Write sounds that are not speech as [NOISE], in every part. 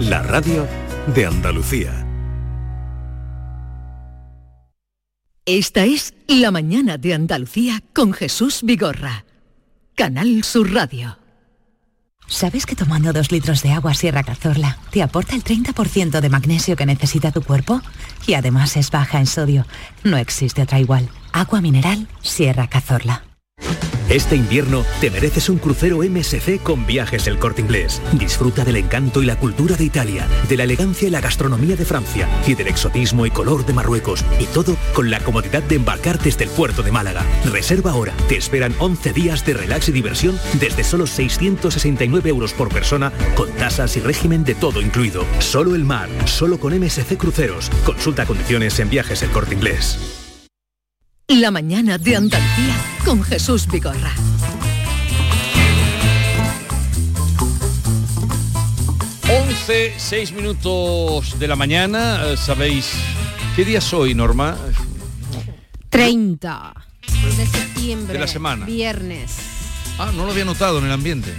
la radio de Andalucía. Esta es La mañana de Andalucía con Jesús Vigorra. Canal Sur Radio. ¿Sabes que tomando dos litros de agua Sierra Cazorla te aporta el 30% de magnesio que necesita tu cuerpo? Y además es baja en sodio. No existe otra igual. Agua mineral Sierra Cazorla. Este invierno te mereces un crucero MSC con viajes El Corte Inglés. Disfruta del encanto y la cultura de Italia, de la elegancia y la gastronomía de Francia y del exotismo y color de Marruecos. Y todo con la comodidad de embarcar desde el puerto de Málaga. Reserva ahora. Te esperan 11 días de relax y diversión desde solo 669 euros por persona con tasas y régimen de todo incluido. Solo el mar, solo con MSC Cruceros. Consulta condiciones en viajes El Corte Inglés. La mañana de Andalucía con Jesús Vigorra. 11, 6 minutos de la mañana. Eh, ¿Sabéis qué día soy, Norma? 30 de septiembre. De la semana. Viernes. Ah, no lo había notado en el ambiente.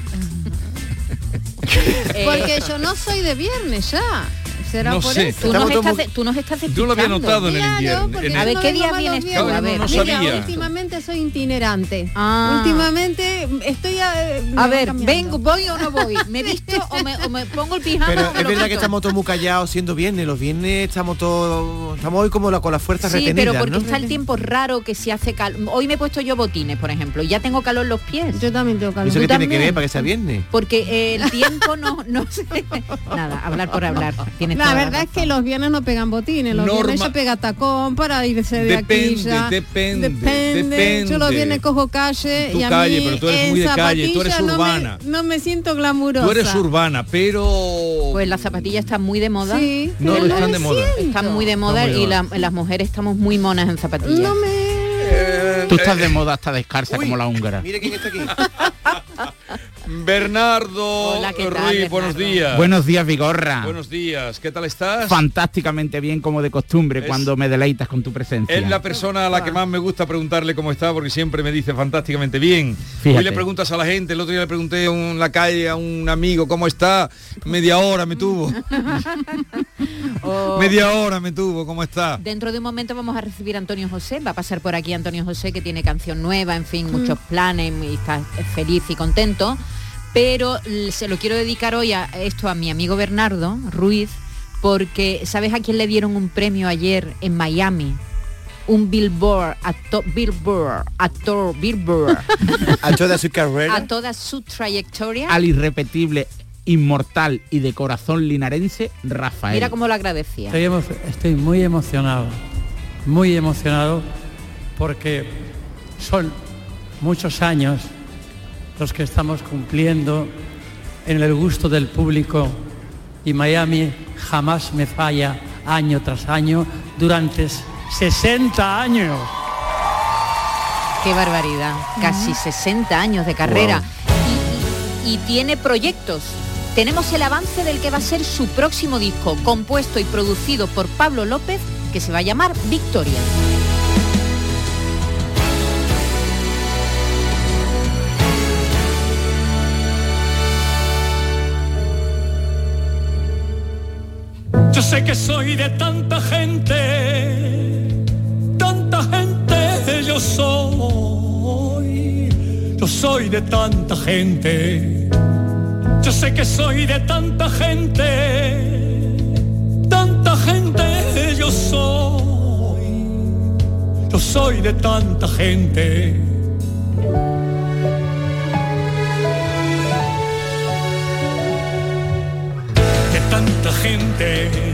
[LAUGHS] Porque yo no soy de viernes ya. ¿Será No por sé. eso? Tú nos, estás, tú nos estás Yo lo había notado en el invierno. en A ver, ¿qué día vienes tú? A ver. Mira, No sabía. últimamente soy itinerante. Ah. Últimamente estoy a... me A va ver, cambiando. vengo, voy o no voy. ¿Me [LAUGHS] visto o me, o me pongo el pijama? Pero o me es lo verdad que estamos todos muy callados siendo viernes. Los viernes estamos todos... Estamos hoy como la, con las fuerzas Sí, retenidas, pero porque ¿no? está el tiempo raro que se hace calor. Hoy me he puesto yo botines, por ejemplo, y ya tengo calor en los pies. Yo también tengo calor. ¿Eso qué ¿Tú tiene que ver para que sea viernes? Porque el tiempo no, no sé. [LAUGHS] Nada, hablar por hablar. [LAUGHS] Tienes La verdad es que los viernes no pegan botines, los Norma- viernes se pega tacón para irse de aquí Depende, ya. depende, depende. Yo los depende. viernes cojo calle Tú y a calle, mí pero tú eres en muy de calle, tú eres zapatilla no me- urbana. No me, siento glamurosa. Tú eres urbana, pero... Pues las zapatillas están muy de moda. Sí, No, no están de moda. Están muy de moda y la- las mujeres estamos muy monas en zapatillas. No me... Eh, Tú estás de moda hasta descalza Uy, como la húngara. Mira quién está aquí. [LAUGHS] Bernardo Hola, ¿qué tal, Ruiz, Bernardo? buenos días. Buenos días, Vigorra. Buenos días, ¿qué tal estás? Fantásticamente bien como de costumbre Es- cuando me deleitas con tu presencia. Es la persona a la que más me gusta preguntarle cómo está porque siempre me dice fantásticamente bien. Fíjate. Hoy le preguntas a la gente, el otro día le pregunté en la calle a un amigo cómo está, media hora me tuvo. [LAUGHS] O- media hora me tuvo, ¿cómo está? Dentro de un momento vamos a recibir a Antonio José, va a pasar por aquí Antonio José que tiene canción nueva, en fin, muchos planes y está feliz y contento. Pero se lo quiero dedicar hoy a esto a mi amigo Bernardo Ruiz, porque ¿sabes a quién le dieron un premio ayer en Miami? Un Billboard, a to- Billboard, actor Billboard, [LAUGHS] A toda su a carrera. toda su trayectoria. Al irrepetible, inmortal y de corazón linarense, Rafael. Mira cómo lo agradecía. Estoy, emo- estoy muy emocionado, muy emocionado porque son muchos años los que estamos cumpliendo en el gusto del público y Miami jamás me falla año tras año durante 60 años. Qué barbaridad. Casi 60 años de carrera. Y, y- y tiene proyectos. Tenemos el avance del que va a ser su próximo disco, compuesto y producido por Pablo López, que se va a llamar Victoria. Yo sé que soy de tanta gente, tanta gente yo soy. Yo soy de tanta gente. Yo sé que soy de tanta gente, tanta gente yo soy. Yo soy de tanta gente. De tanta gente.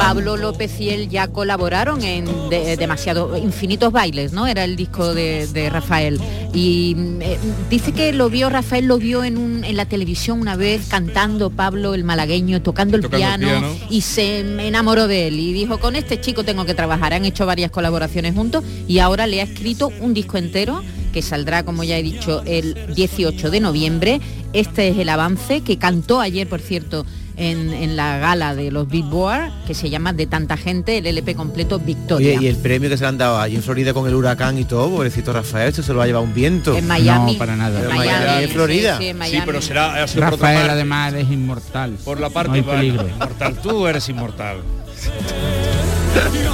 Pablo López y él ya colaboraron en de- demasiado infinitos bailes, ¿no? Era el disco de, de Rafael. Y mm, eh, dice que lo vio, Rafael lo vio en, un- en la televisión una vez cantando Pablo el malagueño, tocando el, Tocando el piano, piano. y se enamoró de él y dijo, con este chico tengo que trabajar. Han hecho varias colaboraciones juntos y ahora le ha escrito un disco entero que saldrá, como ya he dicho, el 18 de noviembre. Este es el avance que cantó ayer, por cierto, en, en la gala de los Billboard, que se llama De tanta gente, el LP completo Victoria. Oye, y el premio que se le han dado allí en Florida con el huracán y todo, pobrecito Rafael, esto se lo va a llevar un viento. En Miami. No, para nada. En Pero Miami, Miami, en Florida. sí, sí, en Sí, Miami. pero será ha sido por otra Rafael parte. además es inmortal. Por la No parte hay bueno, peligro. inmortal. Tú eres inmortal. [LAUGHS]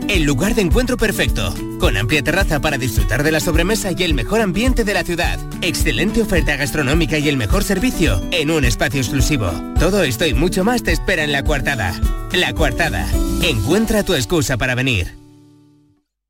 el lugar de encuentro perfecto, con amplia terraza para disfrutar de la sobremesa y el mejor ambiente de la ciudad, excelente oferta gastronómica y el mejor servicio en un espacio exclusivo. Todo esto y mucho más te espera en La Coartada. La Coartada, encuentra tu excusa para venir.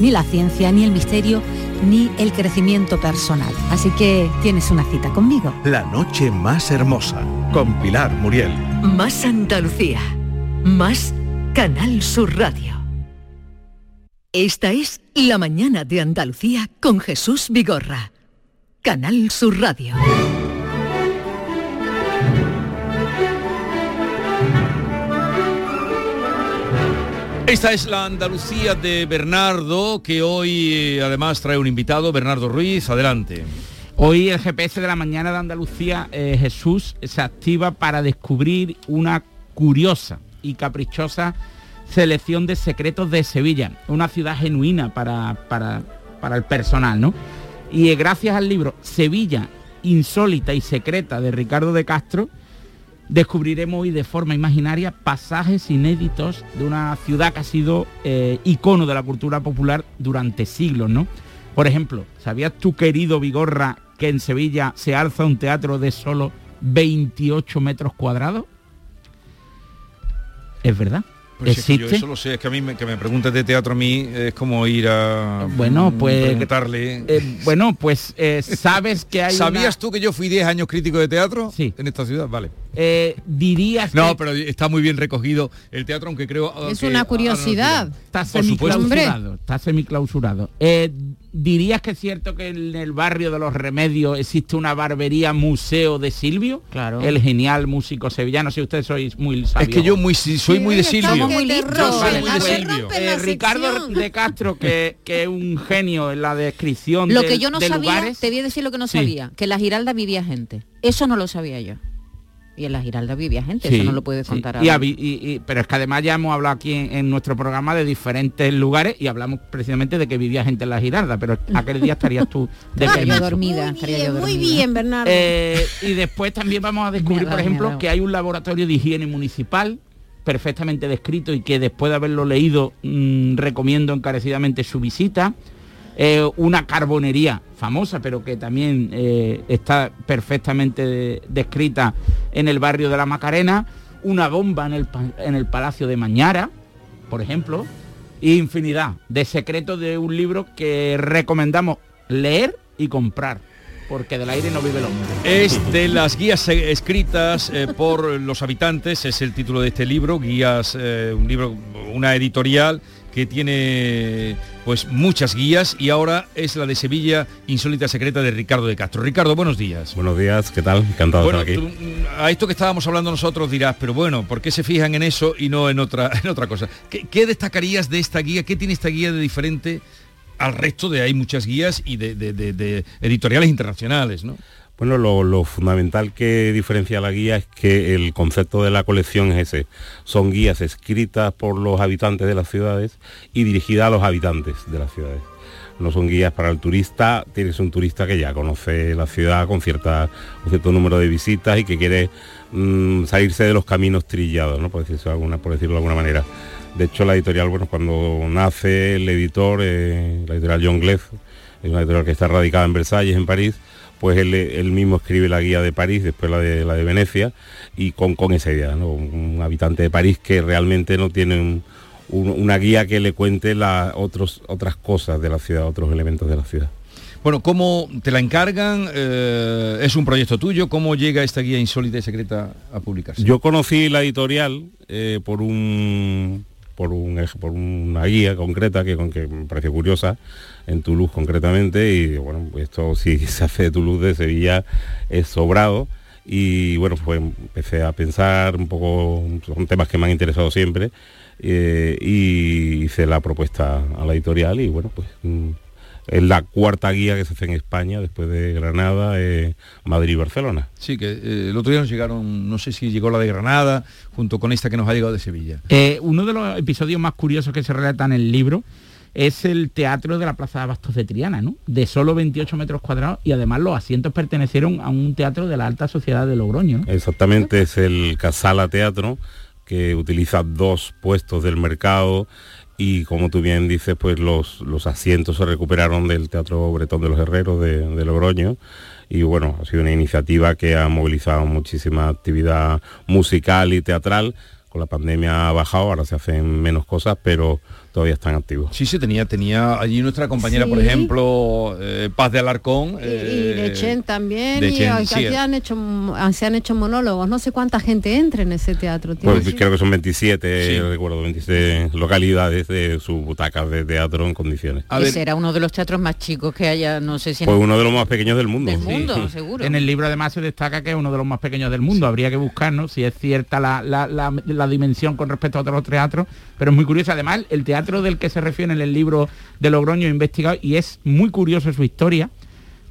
ni la ciencia, ni el misterio, ni el crecimiento personal. Así que tienes una cita conmigo. La noche más hermosa con Pilar Muriel. Más Andalucía. Más Canal Sur Radio. Esta es La mañana de Andalucía con Jesús Vigorra. Canal Sur Radio. Esta es la Andalucía de Bernardo, que hoy eh, además trae un invitado, Bernardo Ruiz. Adelante. Hoy el GPS de la mañana de Andalucía, eh, Jesús, se activa para descubrir una curiosa y caprichosa selección de secretos de Sevilla, una ciudad genuina para, para, para el personal, ¿no? Y eh, gracias al libro Sevilla, insólita y secreta de Ricardo de Castro, descubriremos hoy de forma imaginaria pasajes inéditos de una ciudad que ha sido eh, icono de la cultura popular durante siglos, ¿no? Por ejemplo, ¿sabías tú, querido Vigorra, que en Sevilla se alza un teatro de solo 28 metros cuadrados? ¿Es verdad? Pues es que ¿Existe? yo eso lo sé, es que a mí me, que me preguntes de teatro a mí es como ir a Bueno, mm, pues- preguntarle. Eh, bueno, pues eh, sabes que hay [LAUGHS] ¿Sabías una- tú que yo fui 10 años crítico de teatro? Sí. En esta ciudad, vale. Eh, dirías No, que pero está muy bien recogido el teatro, aunque creo Es que- una curiosidad. no, está semiclausurado, está semiclausurado. Eh, ¿Dirías que es cierto que en el barrio de los Remedios existe una barbería museo de Silvio? Claro. El genial músico sevillano, si ustedes sois muy sabios. Es que yo muy si- soy muy de Silvio. estamos muy listos. Yo soy muy de Silvio. eh, Ricardo de Castro, que, que es un genio en la descripción Lo de, que yo no de sabía, lugares. te voy a decir lo que no Sí. sabía, que en la Giralda vivía gente. Eso no lo sabía yo. Y en la Giralda vivía gente, Sí, eso no lo puedes sí. contar Y ahora. y- y- pero es que además ya hemos hablado aquí en, en nuestro programa de diferentes lugares y hablamos precisamente de que vivía gente en la Giralda, pero [LAUGHS] aquel día estarías tú de Estaría yo permiso. dormida, estaría yo Muy dormida. bien, Bernardo. Eh, y después también vamos a [LAUGHS] descubrir, por ejemplo, que hay un laboratorio de higiene municipal perfectamente descrito y que después de haberlo leído mm, recomiendo encarecidamente su visita. Una carbonería famosa, pero que también eh, está perfectamente de- descrita en el barrio de la Macarena. Una bomba en el, en el Palacio de Mañara, por ejemplo. E infinidad de secretos de un libro que recomendamos leer y comprar, porque del aire no vive el hombre. Es de las guías eh, escritas eh, por los habitantes, es el título de este libro, guías, un libro, una editorial que tiene pues muchas guías y ahora es la de Sevilla Insólita Secreta de Ricardo de Castro. Ricardo, buenos días. Buenos días, ¿qué tal? Encantado Bueno, de estar aquí. mm, a esto que estábamos hablando nosotros dirás, pero bueno, ¿por qué se fijan en eso y no en otra, [LAUGHS] en otra cosa? ¿Qué, qué destacarías de esta guía? ¿Qué tiene esta guía de diferente al resto de hay muchas guías y de, de- de- de editoriales internacionales, ¿no? Bueno, lo, fundamental que diferencia la guía es que el concepto de la colección es ese. Son guías escritas por los habitantes de las ciudades y dirigidas a los habitantes de las ciudades. No son guías para el turista, tienes un turista que ya conoce la ciudad con, un cierto número de visitas y que quiere mm, salirse de los caminos trillados, por, decirlo, de alguna, por decirlo de alguna manera. De hecho, la editorial, bueno, cuando nace el editor, eh, la editorial John Gleff, es una editorial que está radicada en Versalles, en París, pues él, él mismo escribe la guía de París, después la de, la de Venecia, y con, con esa idea, ¿no? un habitante de París que realmente no tiene un- un- una guía que le cuente la, otros, otras cosas de la ciudad, otros elementos de la ciudad. Bueno, ¿cómo te la encargan? Eh, ¿Es un proyecto tuyo? ¿Cómo llega esta guía insólita y secreta a publicarse? Yo conocí la editorial eh, por un por un por una guía concreta que, que me pareció curiosa en Toulouse concretamente y bueno esto si [LAUGHS] se hace de Toulouse de Sevilla es sobrado. Y bueno pues empecé a pensar un poco son temas que me han interesado siempre eh, y hice la propuesta a la editorial y bueno pues mm, es la cuarta guía que se hace en España después de Granada, eh, Madrid y Barcelona. Sí, que eh, el otro día nos llegaron, no sé si llegó la de Granada, junto con esta que nos ha llegado de Sevilla. Eh, uno de los episodios más curiosos que se relata en el libro es el teatro de la Plaza de Abastos de Triana, ¿no? De solo 28 metros cuadrados y además los asientos pertenecieron a un teatro de la alta sociedad de Logroño, ¿no? Exactamente, es el Casala Teatro, que utiliza dos puestos del mercado y como tú bien dices, pues los, los asientos se recuperaron del Teatro Bretón de los Herreros de, de Logroño y bueno, ha sido una iniciativa que ha movilizado muchísima actividad musical y teatral. Con la pandemia ha bajado, ahora se hacen menos cosas, pero todavía están activos. Sí, se tenía, tenía allí nuestra compañera, por Sí. ejemplo, eh, Paz de Alarcón. y eh, de Chen también, de y Chen, sí. han hecho, se han hecho monólogos. No sé cuánta gente entra en ese teatro. tío. Pues creo que son 27, recuerdo, 26 localidades de sus butacas de teatro en condiciones. Ese era uno de los teatros más chicos que haya, no sé si... Pues uno de los más pequeños del mundo. Del sí. mundo, seguro. En el libro además se destaca que es uno de los más pequeños del mundo. Habría que buscar, ¿no? Si es cierta la, la- la- la dimensión con respecto a otros teatros, pero es muy curioso. Además, el teatro del que se refiere en el libro de Logroño investigado, y es muy curioso su historia,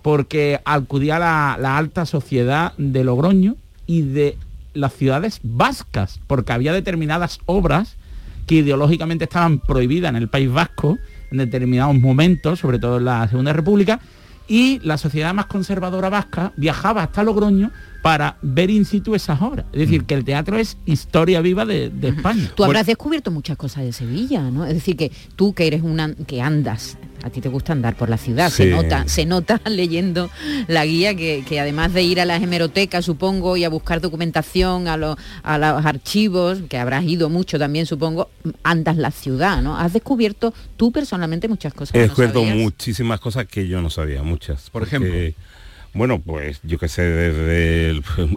porque acudía la, la alta sociedad de Logroño y de las ciudades vascas, porque había determinadas obras que ideológicamente estaban prohibidas en el País Vasco en determinados momentos, sobre todo en la Segunda República, y la sociedad más conservadora vasca viajaba hasta Logroño para ver in situ esas obras. Es decir, que el teatro es historia viva de, de España. Tú habrás descubierto muchas cosas de Sevilla, ¿no? Es decir, que tú que eres una que andas, a ti te gusta andar por la ciudad, se nota, se nota [LAUGHS] leyendo la guía que, que además de ir a las hemerotecas, supongo, y a buscar documentación, a, los a los archivos, que habrás ido mucho también, supongo, andas la ciudad, ¿no? Has descubierto tú personalmente muchas cosas. He no descubierto muchísimas cosas que yo no sabía, muchas. Por porque, ejemplo. Bueno, pues yo que sé, desde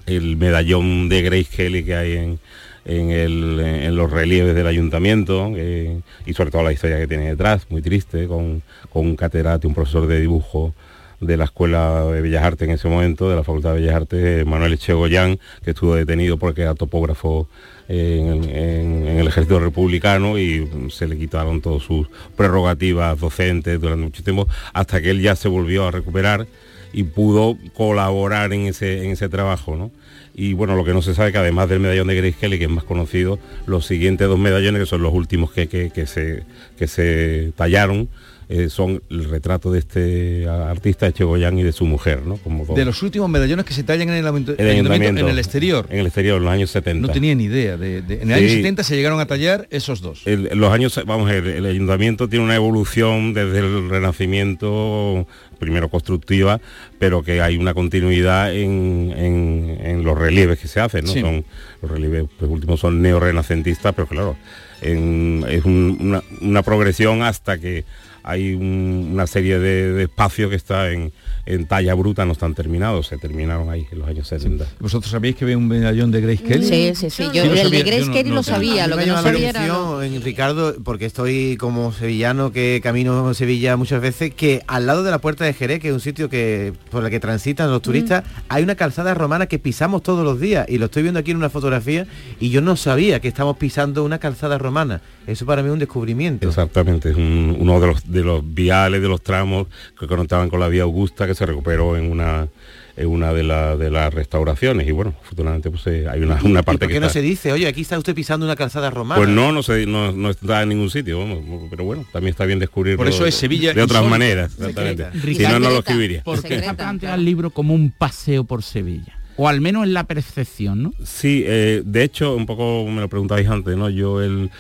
el, medallón de Grace Kelly que hay en, en, los relieves del ayuntamiento eh, y sobre todo la historia que tiene detrás, muy triste, con, con un catedrático, un profesor de dibujo de la Escuela de Bellas Artes en ese momento, de la Facultad de Bellas Artes, Manuel Echegoyán, que estuvo detenido porque era topógrafo en- en el ejército republicano y se le quitaron todas sus prerrogativas docentes durante mucho tiempo, hasta que él ya se volvió a recuperar y pudo colaborar en ese, en ese trabajo, ¿no? Y bueno, lo que no se sabe que además del medallón de Grace Kelly, que es más conocido, los siguientes dos medallones, que son los últimos que, que- que se, que se tallaron, eh, son el retrato de este artista de Chegoyán y de su mujer, ¿no? Como. De los últimos medallones que se tallan en el, ayuntamiento- El ayuntamiento. en el exterior. En el exterior, en los años 70. No tenía ni idea. De, de- en el Sí. año 70 se llegaron a tallar esos dos. El- los años, vamos, el, el ayuntamiento tiene una evolución desde el renacimiento, primero constructiva, pero que hay una continuidad en, en- en los relieves que se hacen, ¿no? Sí. Son, los relieves pues, últimos son neorrenacentistas, pero claro, en- es un- una, una progresión hasta que hay un- una serie de, de espacios que está en, en talla bruta, no están terminados, se terminaron ahí en los años 70. ¿Vosotros sabéis que ve un medallón de Grace Kelly? Sí, sí, sí. Yo, lo el sabía, de Grace no- Kelly no lo sabía, lo que no la sabía era... lo- atención, en Ricardo, porque estoy como sevillano que camino a Sevilla muchas veces, que al lado de la puerta de Jerez, que es un sitio que por el que transitan los turistas, hay una calzada romana que pisamos todos los días y lo estoy viendo aquí en una fotografía y yo no sabía que estamos pisando una calzada romana. Eso para mí es un descubrimiento. Exactamente, es un- uno de los, de los viales, de los tramos que conectaban con la vía Augusta que se recuperó en una en una de, la- de las restauraciones y bueno, afortunadamente pues eh, hay una, una ¿Y parte por que qué no está- se dice, oye, aquí está usted pisando una calzada romana? Pues no, no, se, no, no está en ningún sitio, vamos, pero bueno, también está bien descubrirlo Por eso es Sevilla de otras maneras, exactamente. Si no, no lo escribiría. ¿Por qué está planteado el libro como un paseo por Sevilla? O al menos en la percepción, ¿no? Sí, eh, de hecho, un poco me lo preguntabais antes, ¿no? Yo el,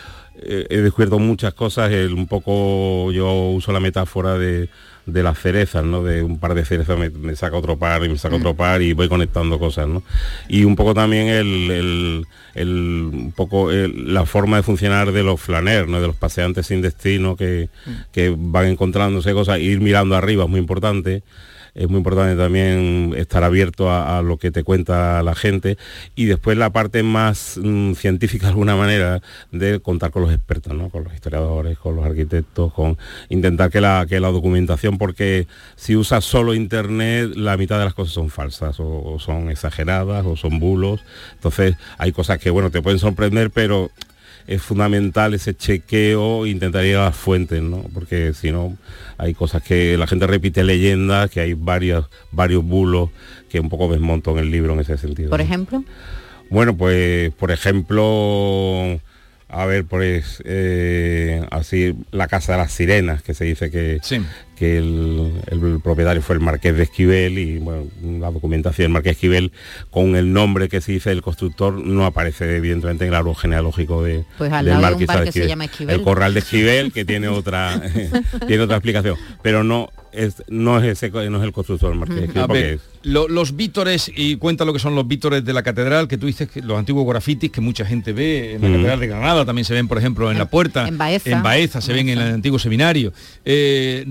eh, he descubierto muchas cosas, el, un poco yo uso la metáfora de, de las cerezas, ¿no? De un par de cerezas me, me saca otro par y me saca otro par y voy conectando cosas, ¿no? Y un poco también el, el- el- un poco el- la forma de funcionar de los flaner, ¿no? De los paseantes sin destino que, que van encontrándose cosas, ir mirando arriba es muy importante es muy importante también estar abierto a, lo que te cuenta la gente y después la parte más mm, científica de alguna manera de contar con los expertos, ¿no? con los historiadores, con los arquitectos, con intentar que la, que la documentación, porque si usas solo internet, la mitad de las cosas son falsas o, o son exageradas o son bulos. Entonces hay cosas que bueno te pueden sorprender, pero es fundamental ese chequeo, intentar ir a las fuentes, ¿no? Porque si no, hay cosas que la gente repite leyendas, que hay varios, varios bulos que un poco desmonto en el libro en ese sentido. Por ¿no? ejemplo, Bueno, pues por ejemplo, a ver, pues eh, así la casa de las sirenas, que se dice que, que el, el propietario fue el marqués de Esquivel y bueno, la documentación del marqués de Esquivel con el nombre que se dice del constructor no aparece evidentemente en el árbol genealógico de, Pues al del lado de un marqués bar de que se llama Esquivel. El corral de Esquivel, que tiene otra [LAUGHS] [LAUGHS] tiene otra explicación, pero no es, no es ese no es el constructor del marqués de Esquivel A porque ver, lo- los vítores, y cuenta lo que son los vítores de la catedral, que tú dices que los antiguos grafitis que mucha gente ve en la Mm. catedral de Granada, también se ven, por ejemplo, en la puerta. en Baeza. En Baeza, se ven en el antiguo seminario. eh,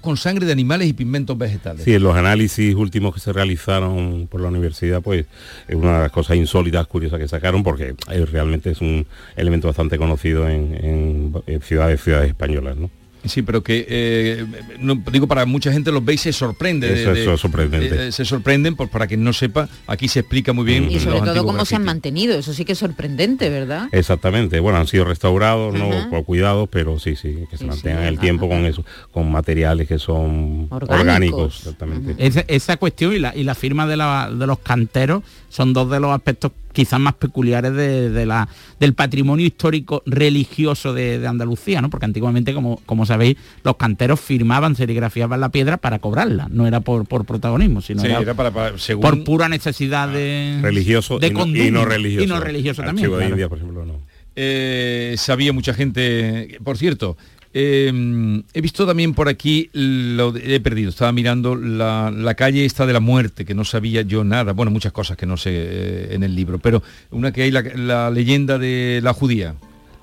con sangre de animales y pigmentos vegetales. Sí, en los análisis últimos que se realizaron por la universidad, pues es una de las cosas insólitas, curiosas que sacaron, porque eh, realmente es un elemento bastante conocido en, en- en ciudades, ciudades españolas, ¿no? Sí, pero que eh, no, digo para mucha gente los ve y se sorprende. de- Eso es de- sorprendente. eh, se sorprenden, pues para quien no sepa, aquí se explica muy bien. y los sobre todo cómo se han mantenido, eso sí que es sorprendente, ¿verdad? Exactamente, bueno, han sido restaurados, no por cuidado, pero sí, sí, que se mantengan el ajá, tiempo con eso, con materiales que son Orgánicos. orgánicos, exactamente. Esa, esa cuestión y la, y la firma de, la- de los canteros son dos de los aspectos quizás más peculiares de, de la, del patrimonio histórico religioso de, de Andalucía, ¿no? Porque antiguamente, como, como sabéis, los canteros firmaban, serigrafiaban la piedra para cobrarla, no era por, por protagonismo, sino Sí, era, era para- para- según- por pura necesidad de Religioso de y no- y conducta. no religioso. Y no religioso también. Claro. India, por ejemplo, no. Eh, sabía mucha gente. Por cierto, eh, he visto también por aquí, lo he perdido, estaba mirando la, la calle esta de la muerte, que no sabía yo nada, bueno, muchas cosas que no sé eh, en el libro, pero una que hay la, la leyenda de la judía.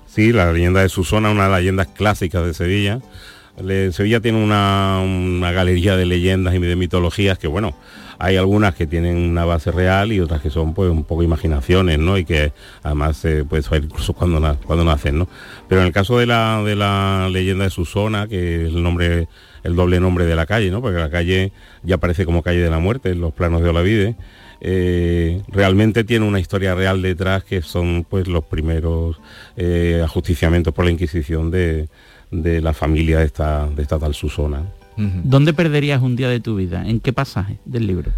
Sí, la leyenda de Susana, una de las leyendas clásicas de Sevilla. Sevilla tiene una, galería de leyendas y de mitologías que, bueno, hay algunas que tienen una base real y otras que son pues un poco imaginaciones, ¿no? Y que además se puede saber incluso cuando, cuando nacen, ¿no? Pero en el caso de la, de la leyenda de Susana, que es el nombre, el doble nombre de la calle, ¿no? Porque la calle ya aparece como calle de la muerte en los planos de Olavide. eh, realmente tiene una historia real detrás que son pues los primeros eh, ajusticiamientos por la Inquisición de, de la familia de esta, de esta tal Susana. ¿Dónde perderías un día de tu vida? ¿En qué pasaje del libro?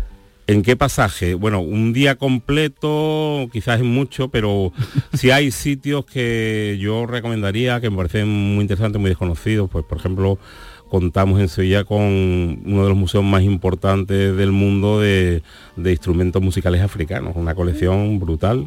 ¿En qué pasaje? Bueno, un día completo quizás es mucho, pero [LAUGHS] si hay sitios que yo recomendaría, que me parecen muy interesantes, muy desconocidos, pues por ejemplo contamos en Sevilla con uno de los museos más importantes del mundo de, de instrumentos musicales africanos, una colección brutal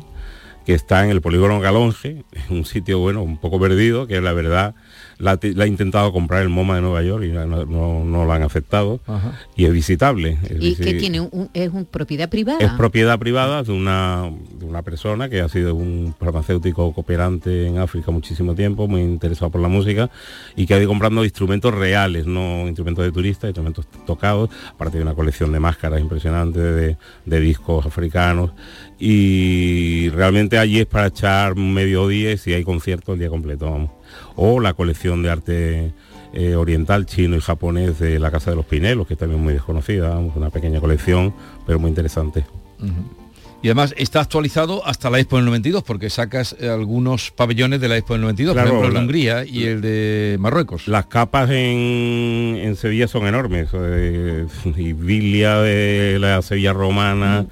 que está en el polígono Galonge, un sitio bueno, un poco perdido, que la verdad la, la, ha intentado comprar el MoMA de Nueva York y no, no, no lo han aceptado Ajá. y es visitable. Es ¿Y que tiene un, es un propiedad privada? Es propiedad privada de una, de una persona que ha sido un farmacéutico cooperante en África muchísimo tiempo, muy interesado por la música y que ha ido comprando instrumentos reales, no instrumentos de turistas, instrumentos tocados, aparte de una colección de máscaras impresionante, de, de discos africanos y realmente allí es para echar medio día y si hay concierto el día completo, vamos o la colección de arte eh, oriental, chino y japonés de la Casa de los Pinelos, que es también muy desconocida, una pequeña colección, pero muy interesante. Uh -huh. Y además está actualizado hasta la Expo del 92, porque sacas eh, algunos pabellones de la Expo del 92, claro, por ejemplo el de Hungría y el de Marruecos. Las capas en, en Sevilla son enormes, eh, [LAUGHS] y Vilia de la Sevilla romana, uh -huh.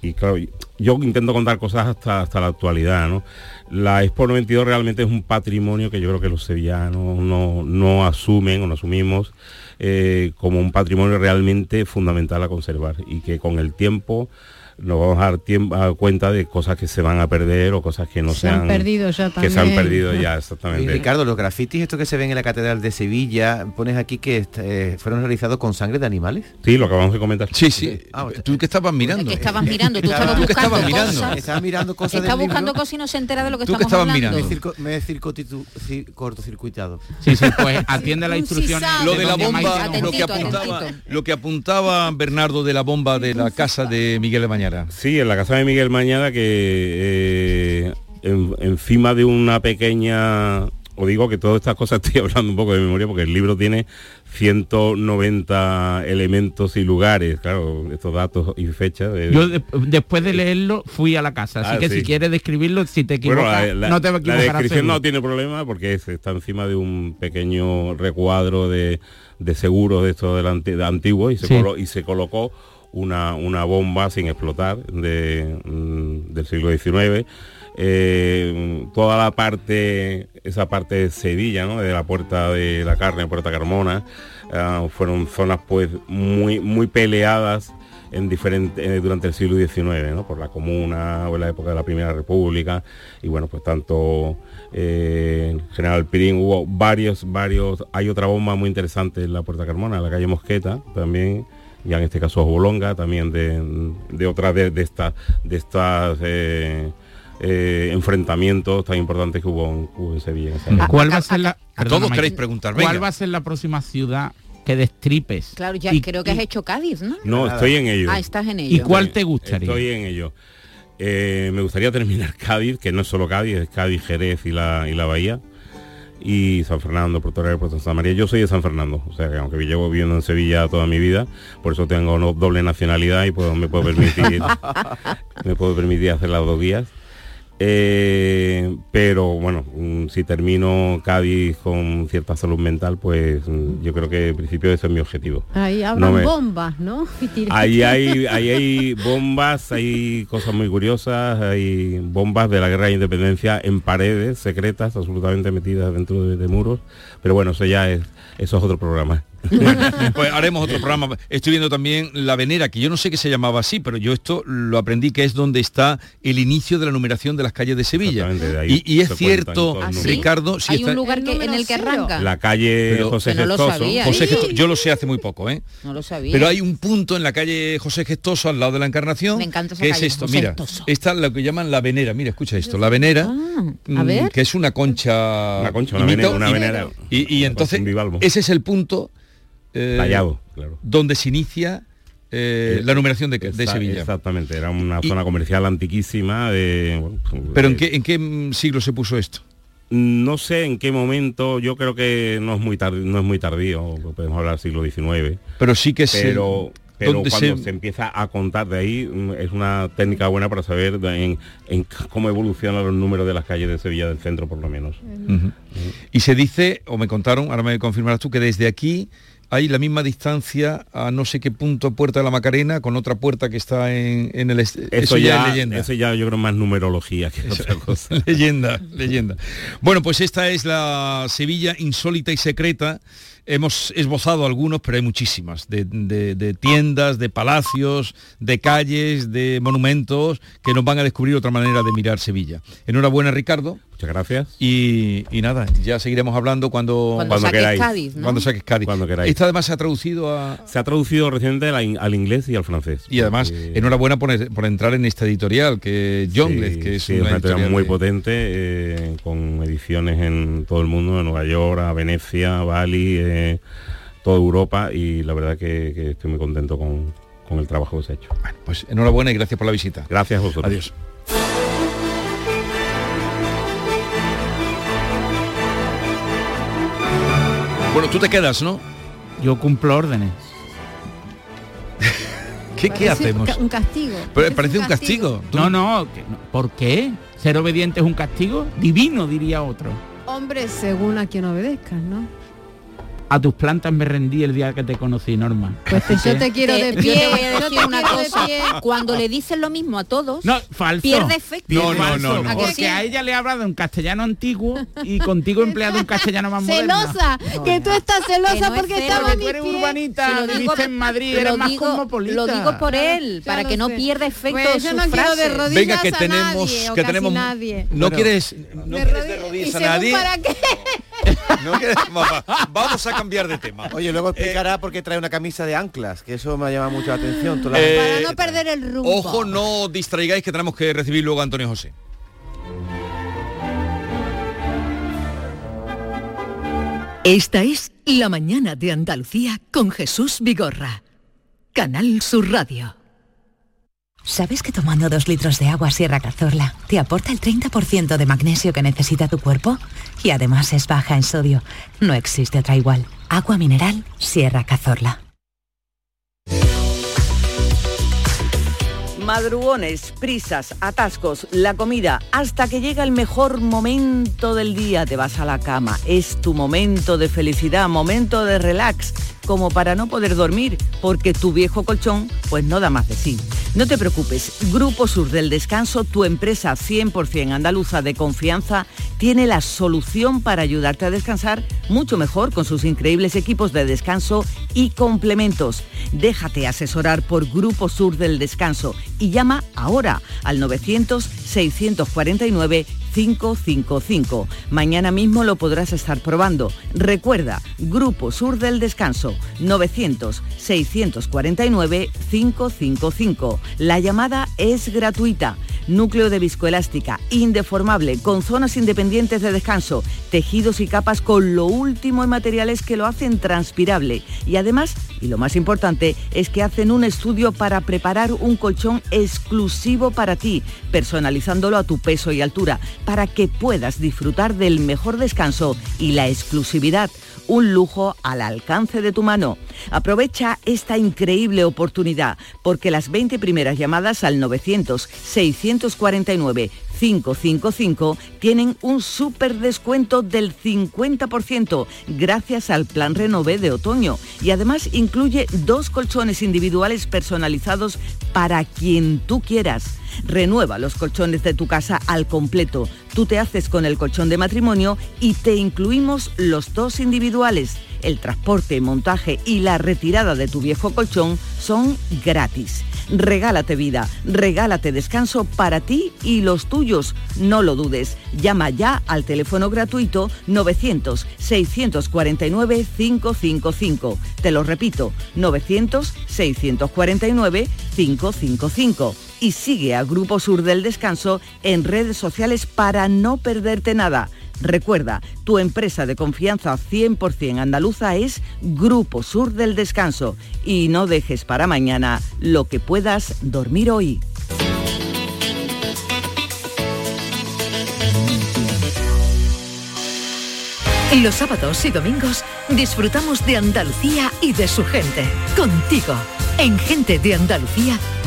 Y claro, yo intento contar cosas hasta, hasta la actualidad, ¿no? La Expo 92 realmente es un patrimonio que yo creo que los sevillanos no, no asumen o no asumimos eh, como un patrimonio realmente fundamental a conservar y que con el tiempo nos vamos a dar tiempo, a cuenta de cosas que se van a perder o cosas que no se, se han, perdido ya que se han perdido ya exactamente. Y Ricardo, los grafitis estos que se ven en la Catedral de Sevilla, pones aquí que eh, fueron realizados con sangre de animales. Sí, lo acabamos de comentar. Sí, sí. Ah, tú que estabas mirando. Que estabas mirando, tú estabas buscando estabas mirando. cosas. Estaba mirando cosas Está del buscando libro. cosas y no se entera de lo que ¿Tú estamos estabas hablando. mirando? Me circo, me circotitu- cortocircuitado. Sí, sí, pues atiende [LAUGHS] instrucciones. sisal. Lo de la bomba, lo que apuntaba, atentito. lo que apuntaba Bernardo de la bomba de la casa de Miguel de Mañara. Sí, en la casa de Miguel Mañada que eh, en- encima de una pequeña os digo que todas estas cosas [LAUGHS] estoy hablando un poco de memoria porque el libro tiene 190 elementos y lugares, claro, estos datos y fechas. Yo de- después de leerlo fui a la casa, así Ah, que sí. si quieres describirlo, si te Bueno, equivocas, la, la- no te la equivocarás. descripción no tiene problema porque es- está encima de un pequeño recuadro de, de seguros de estos de antiguos y se, Sí. colo- y se colocó una, una bomba sin explotar de, mm, del siglo XIX. Eh, toda la parte, esa parte de Sevilla, ¿no? de la puerta de la carne, puerta Carmona, ah, fueron zonas pues muy, muy peleadas en diferente, eh, durante el siglo XIX, ¿no? por la comuna o en la época de la Primera República. Y bueno, pues tanto eh, General Pirín hubo varios, varios, hay otra bomba muy interesante en la Puerta Carmona, en la calle Mosqueta también, ya en este caso Bolonga, también de, de otra de, de estas de estas eh, eh, enfrentamientos tan importantes que hubo en, hubo en Sevilla. en. ¿Cuál va a ser la... Todos queréis preguntar, ¿Cuál venga. va a ser la próxima ciudad que destripes? Claro, ya Y- creo que has hecho Cádiz, ¿no? No, estoy en ello. Ah, estás en ello. ¿Y cuál te gustaría? Estoy en ello. Eh, me gustaría terminar [LAUGHS] Cádiz, que no es solo Cádiz, es Cádiz, Jerez y la, y la Bahía. Y San Fernando, Puerto Real, Puerto Santa María. Yo soy de San Fernando, o sea que aunque llevo viviendo en Sevilla toda mi vida, por eso tengo doble nacionalidad y puedo, me puedo permitir [LAUGHS] me puedo permitir hacer las dos vías. Eh, pero bueno, mm, si termino Cádiz con cierta salud mental, pues mm, yo creo que en principio ese es mi objetivo. Ahí No hablan me- bombas, ¿no? [LAUGHS] Ahí [LAUGHS] hay, ahí hay bombas, hay cosas muy curiosas, hay bombas de la guerra de independencia en paredes secretas, absolutamente metidas dentro de, de muros. Pero bueno, eso ya es, eso es otro programa. [LAUGHS] Pues haremos otro programa. Estoy viendo también La Venera, que yo no sé que se llamaba así, pero yo esto lo aprendí que es donde está el inicio de la numeración de las calles de Sevilla. Exactamente, de ahí Y, y es cierto, los Ricardo, si Hay está- un lugar que, en el que arranca. La calle Pero- José que no lo Gestoso. José yo lo sé hace muy poco, ¿eh? No lo sabía. Pero hay un punto en la calle José Gestoso, al lado de la Encarnación, Me encanta esa que calle, es esto, José mira, Gestoso. esta es lo que llaman la venera, mira, escucha esto, la venera, Ah, mm, a ver. que es una concha, Una concha, una imita- venera, una y- venera. y, y entonces ese es el punto eh, claro. donde se inicia eh, Eh, la numeración de, de Sevilla. Exactamente, era una Y- zona comercial antiquísima de... bueno, Pero ¿en de- qué, en qué siglo se puso esto? No sé en qué momento, yo creo que no es muy tardío, no es muy tardío, podemos hablar siglo XIX, Pero sí que se... pero, cuando se- se... empieza a contar de ahí mm, es una técnica buena para saber de- en, en cómo evolucionan los números de las calles de Sevilla del centro por lo menos. Y se dice, o me contaron, ahora me confirmarás tú, que desde aquí hay la misma distancia a no sé qué punto Puerta de la Macarena con otra puerta que está en, en el... Eso, ya, es leyenda. Eso ya yo creo más numerología que otra cosa. [LAUGHS] leyenda, leyenda. Bueno, pues esta es la Sevilla insólita y secreta. Hemos esbozado algunos, pero hay muchísimas, de, de- de tiendas, de palacios, de calles, de monumentos, que nos van a descubrir otra manera de mirar Sevilla. Enhorabuena, Ricardo. Muchas gracias. Y, y nada, ya seguiremos hablando cuando... Cuando Cuando saques queráis. Cádiz, ¿no? Cuando saques Cádiz. Cuando queráis. Esta además se ha traducido a... Se ha traducido recientemente al, in- al inglés y al francés. Y además, enhorabuena por, por entrar en esta editorial, que Jonglez, Sí, que es sí, una una editorial editorial muy de- potente, eh, con ediciones en todo el mundo, en Nueva York, a Venecia, Bali, eh, toda Europa, y la verdad que, que estoy muy contento con, con el trabajo que se ha hecho. Pues enhorabuena y gracias por la visita. Gracias a vosotros. Adiós. Bueno, tú te quedas, ¿no? Yo cumplo órdenes. ¿Qué, qué hacemos? un ca- Un castigo. Pero parece un castigo. Tú- No, no, que no. ¿por qué? ¿Ser obediente es un castigo? Divino, diría otro. Hombre, según a quien obedezcas, ¿no? A tus plantas me rendí el día que te conocí, Norma. Pues Así yo que- te quiero de Te- pie. yo te voy a yo decir una de. Cuando le dicen lo mismo a todos, No, falso. pierde efecto. No, no, no, no. ¿A que Porque a ella le he hablado en castellano antiguo y contigo he empleado un castellano más moderno. Celosa, que tú estás celosa no es porque celo, estaba Porque tú mi eres pie. urbanita, Si lo digo- viviste en Madrid, eres más digo- cosmopolita. Lo digo por él, para que no pierda efecto Pues yo su no quiero de rodillas Venga, que a tenemos, nadie, que tenemos. nadie. No quieres, no De quieres de rodillas- ¿Y rodillas a según nadie. para qué? [LAUGHS] Vamos a cambiar de tema. [LAUGHS] Oye, luego explicará por qué trae una camisa de anclas, que eso me llama mucho la atención. toda la- Eh, Para no perder el rumbo. Ojo, no distraigáis que tenemos que recibir luego a Antonio José. Esta es La mañana de Andalucía con Jesús Vigorra. Canal Sur Radio. ¿Sabes que tomando dos litros de agua Sierra Cazorla te aporta el 30% de magnesio que necesita tu cuerpo? Y además es baja en sodio. No existe otra igual. Agua mineral Sierra Cazorla. Madrugones, prisas, atascos, la comida, hasta que llega el mejor momento del día, te vas a la cama. Es tu momento de felicidad, momento de relax, como para no poder dormir, porque tu viejo colchón pues no da más de sí. No te preocupes, Grupo Sur del Descanso, tu empresa 100% andaluza de confianza, tiene la solución para ayudarte a descansar mucho mejor con sus increíbles equipos de descanso y complementos. Déjate asesorar por Grupo Sur del Descanso y llama ahora al 900-649. 555. Mañana mismo lo podrás estar probando. Recuerda, Grupo Sur del Descanso, 900-649-555. La llamada es gratuita. Núcleo de viscoelástica, indeformable, con zonas independientes de descanso, tejidos y capas con lo último en materiales que lo hacen transpirable. Y además, y lo más importante, es que hacen un estudio para preparar un colchón exclusivo para ti, personalizándolo a tu peso y altura, para que puedas disfrutar del mejor descanso y la exclusividad un lujo al alcance de tu mano. Aprovecha esta increíble oportunidad porque las 20 primeras llamadas al 900-649-555 tienen un súper descuento del 50% gracias al plan Renové de otoño y además incluye dos colchones individuales personalizados para quien tú quieras. Renueva los colchones de tu casa al completo. Tú te haces con el colchón de matrimonio y te incluimos los dos individuales. El transporte, montaje y la retirada de tu viejo colchón son gratis. Regálate vida, regálate descanso para ti y los tuyos. No lo dudes. Llama ya al teléfono gratuito 900-649-555. Te lo repito, 900-649-555 y sigue a Grupo Sur del Descanso en redes sociales para no perderte nada. Recuerda, tu empresa de confianza 100% andaluza es Grupo Sur del Descanso y no dejes para mañana lo que puedas dormir hoy. Los sábados y domingos disfrutamos de Andalucía y de su gente. Contigo, en Gente de Andalucía,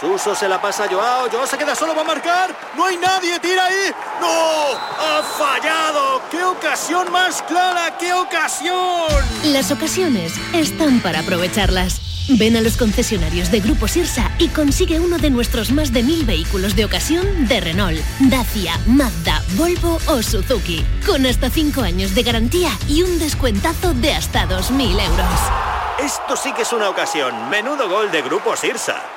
Suso se la pasa a Joao, Joao se queda solo, va a marcar, no hay nadie, tira ahí, no, ha fallado, qué ocasión más clara, qué ocasión. Las ocasiones están para aprovecharlas. Ven a los concesionarios de Grupo Sirsa y consigue uno de nuestros más de mil vehículos de ocasión de Renault, Dacia, Mazda, Volvo o Suzuki, con hasta 5 años de garantía y un descuentazo de hasta 2.000 euros. Esto sí que es una ocasión, menudo gol de Grupo Sirsa.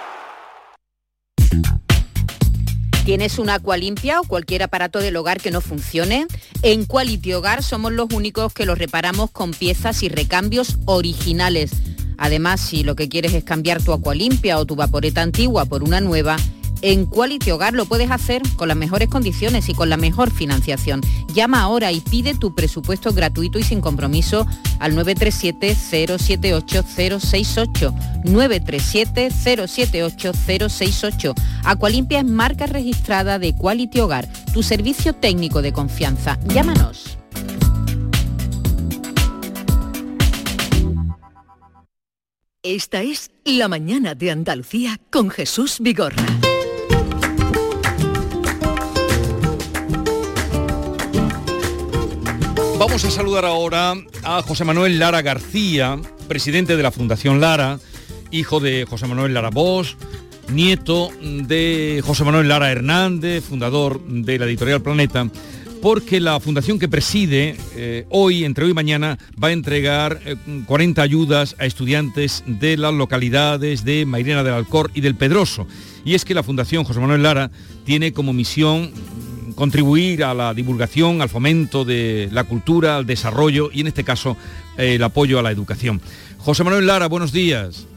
¿Tienes una agua limpia o cualquier aparato del hogar que no funcione? En Quality Hogar somos los únicos que lo reparamos con piezas y recambios originales. Además, si lo que quieres es cambiar tu agua limpia o tu vaporeta antigua por una nueva, en Quality Hogar lo puedes hacer con las mejores condiciones y con la mejor financiación. Llama ahora y pide tu presupuesto gratuito y sin compromiso al 937-078-068. 937-078-068. Aqualimpia es marca registrada de Quality Hogar, tu servicio técnico de confianza. Llámanos. Esta es La Mañana de Andalucía con Jesús Vigorra. Vamos a saludar ahora a José Manuel Lara García, presidente de la Fundación Lara, hijo de José Manuel Lara Bosch, nieto de José Manuel Lara Hernández, fundador de la editorial Planeta, porque la fundación que preside eh, hoy, entre hoy y mañana, va a entregar eh, 40 ayudas a estudiantes de las localidades de Mairena del Alcor y del Pedroso. Y es que la Fundación José Manuel Lara tiene como misión contribuir a la divulgación, al fomento de la cultura, al desarrollo y en este caso el apoyo a la educación. José Manuel Lara, buenos días.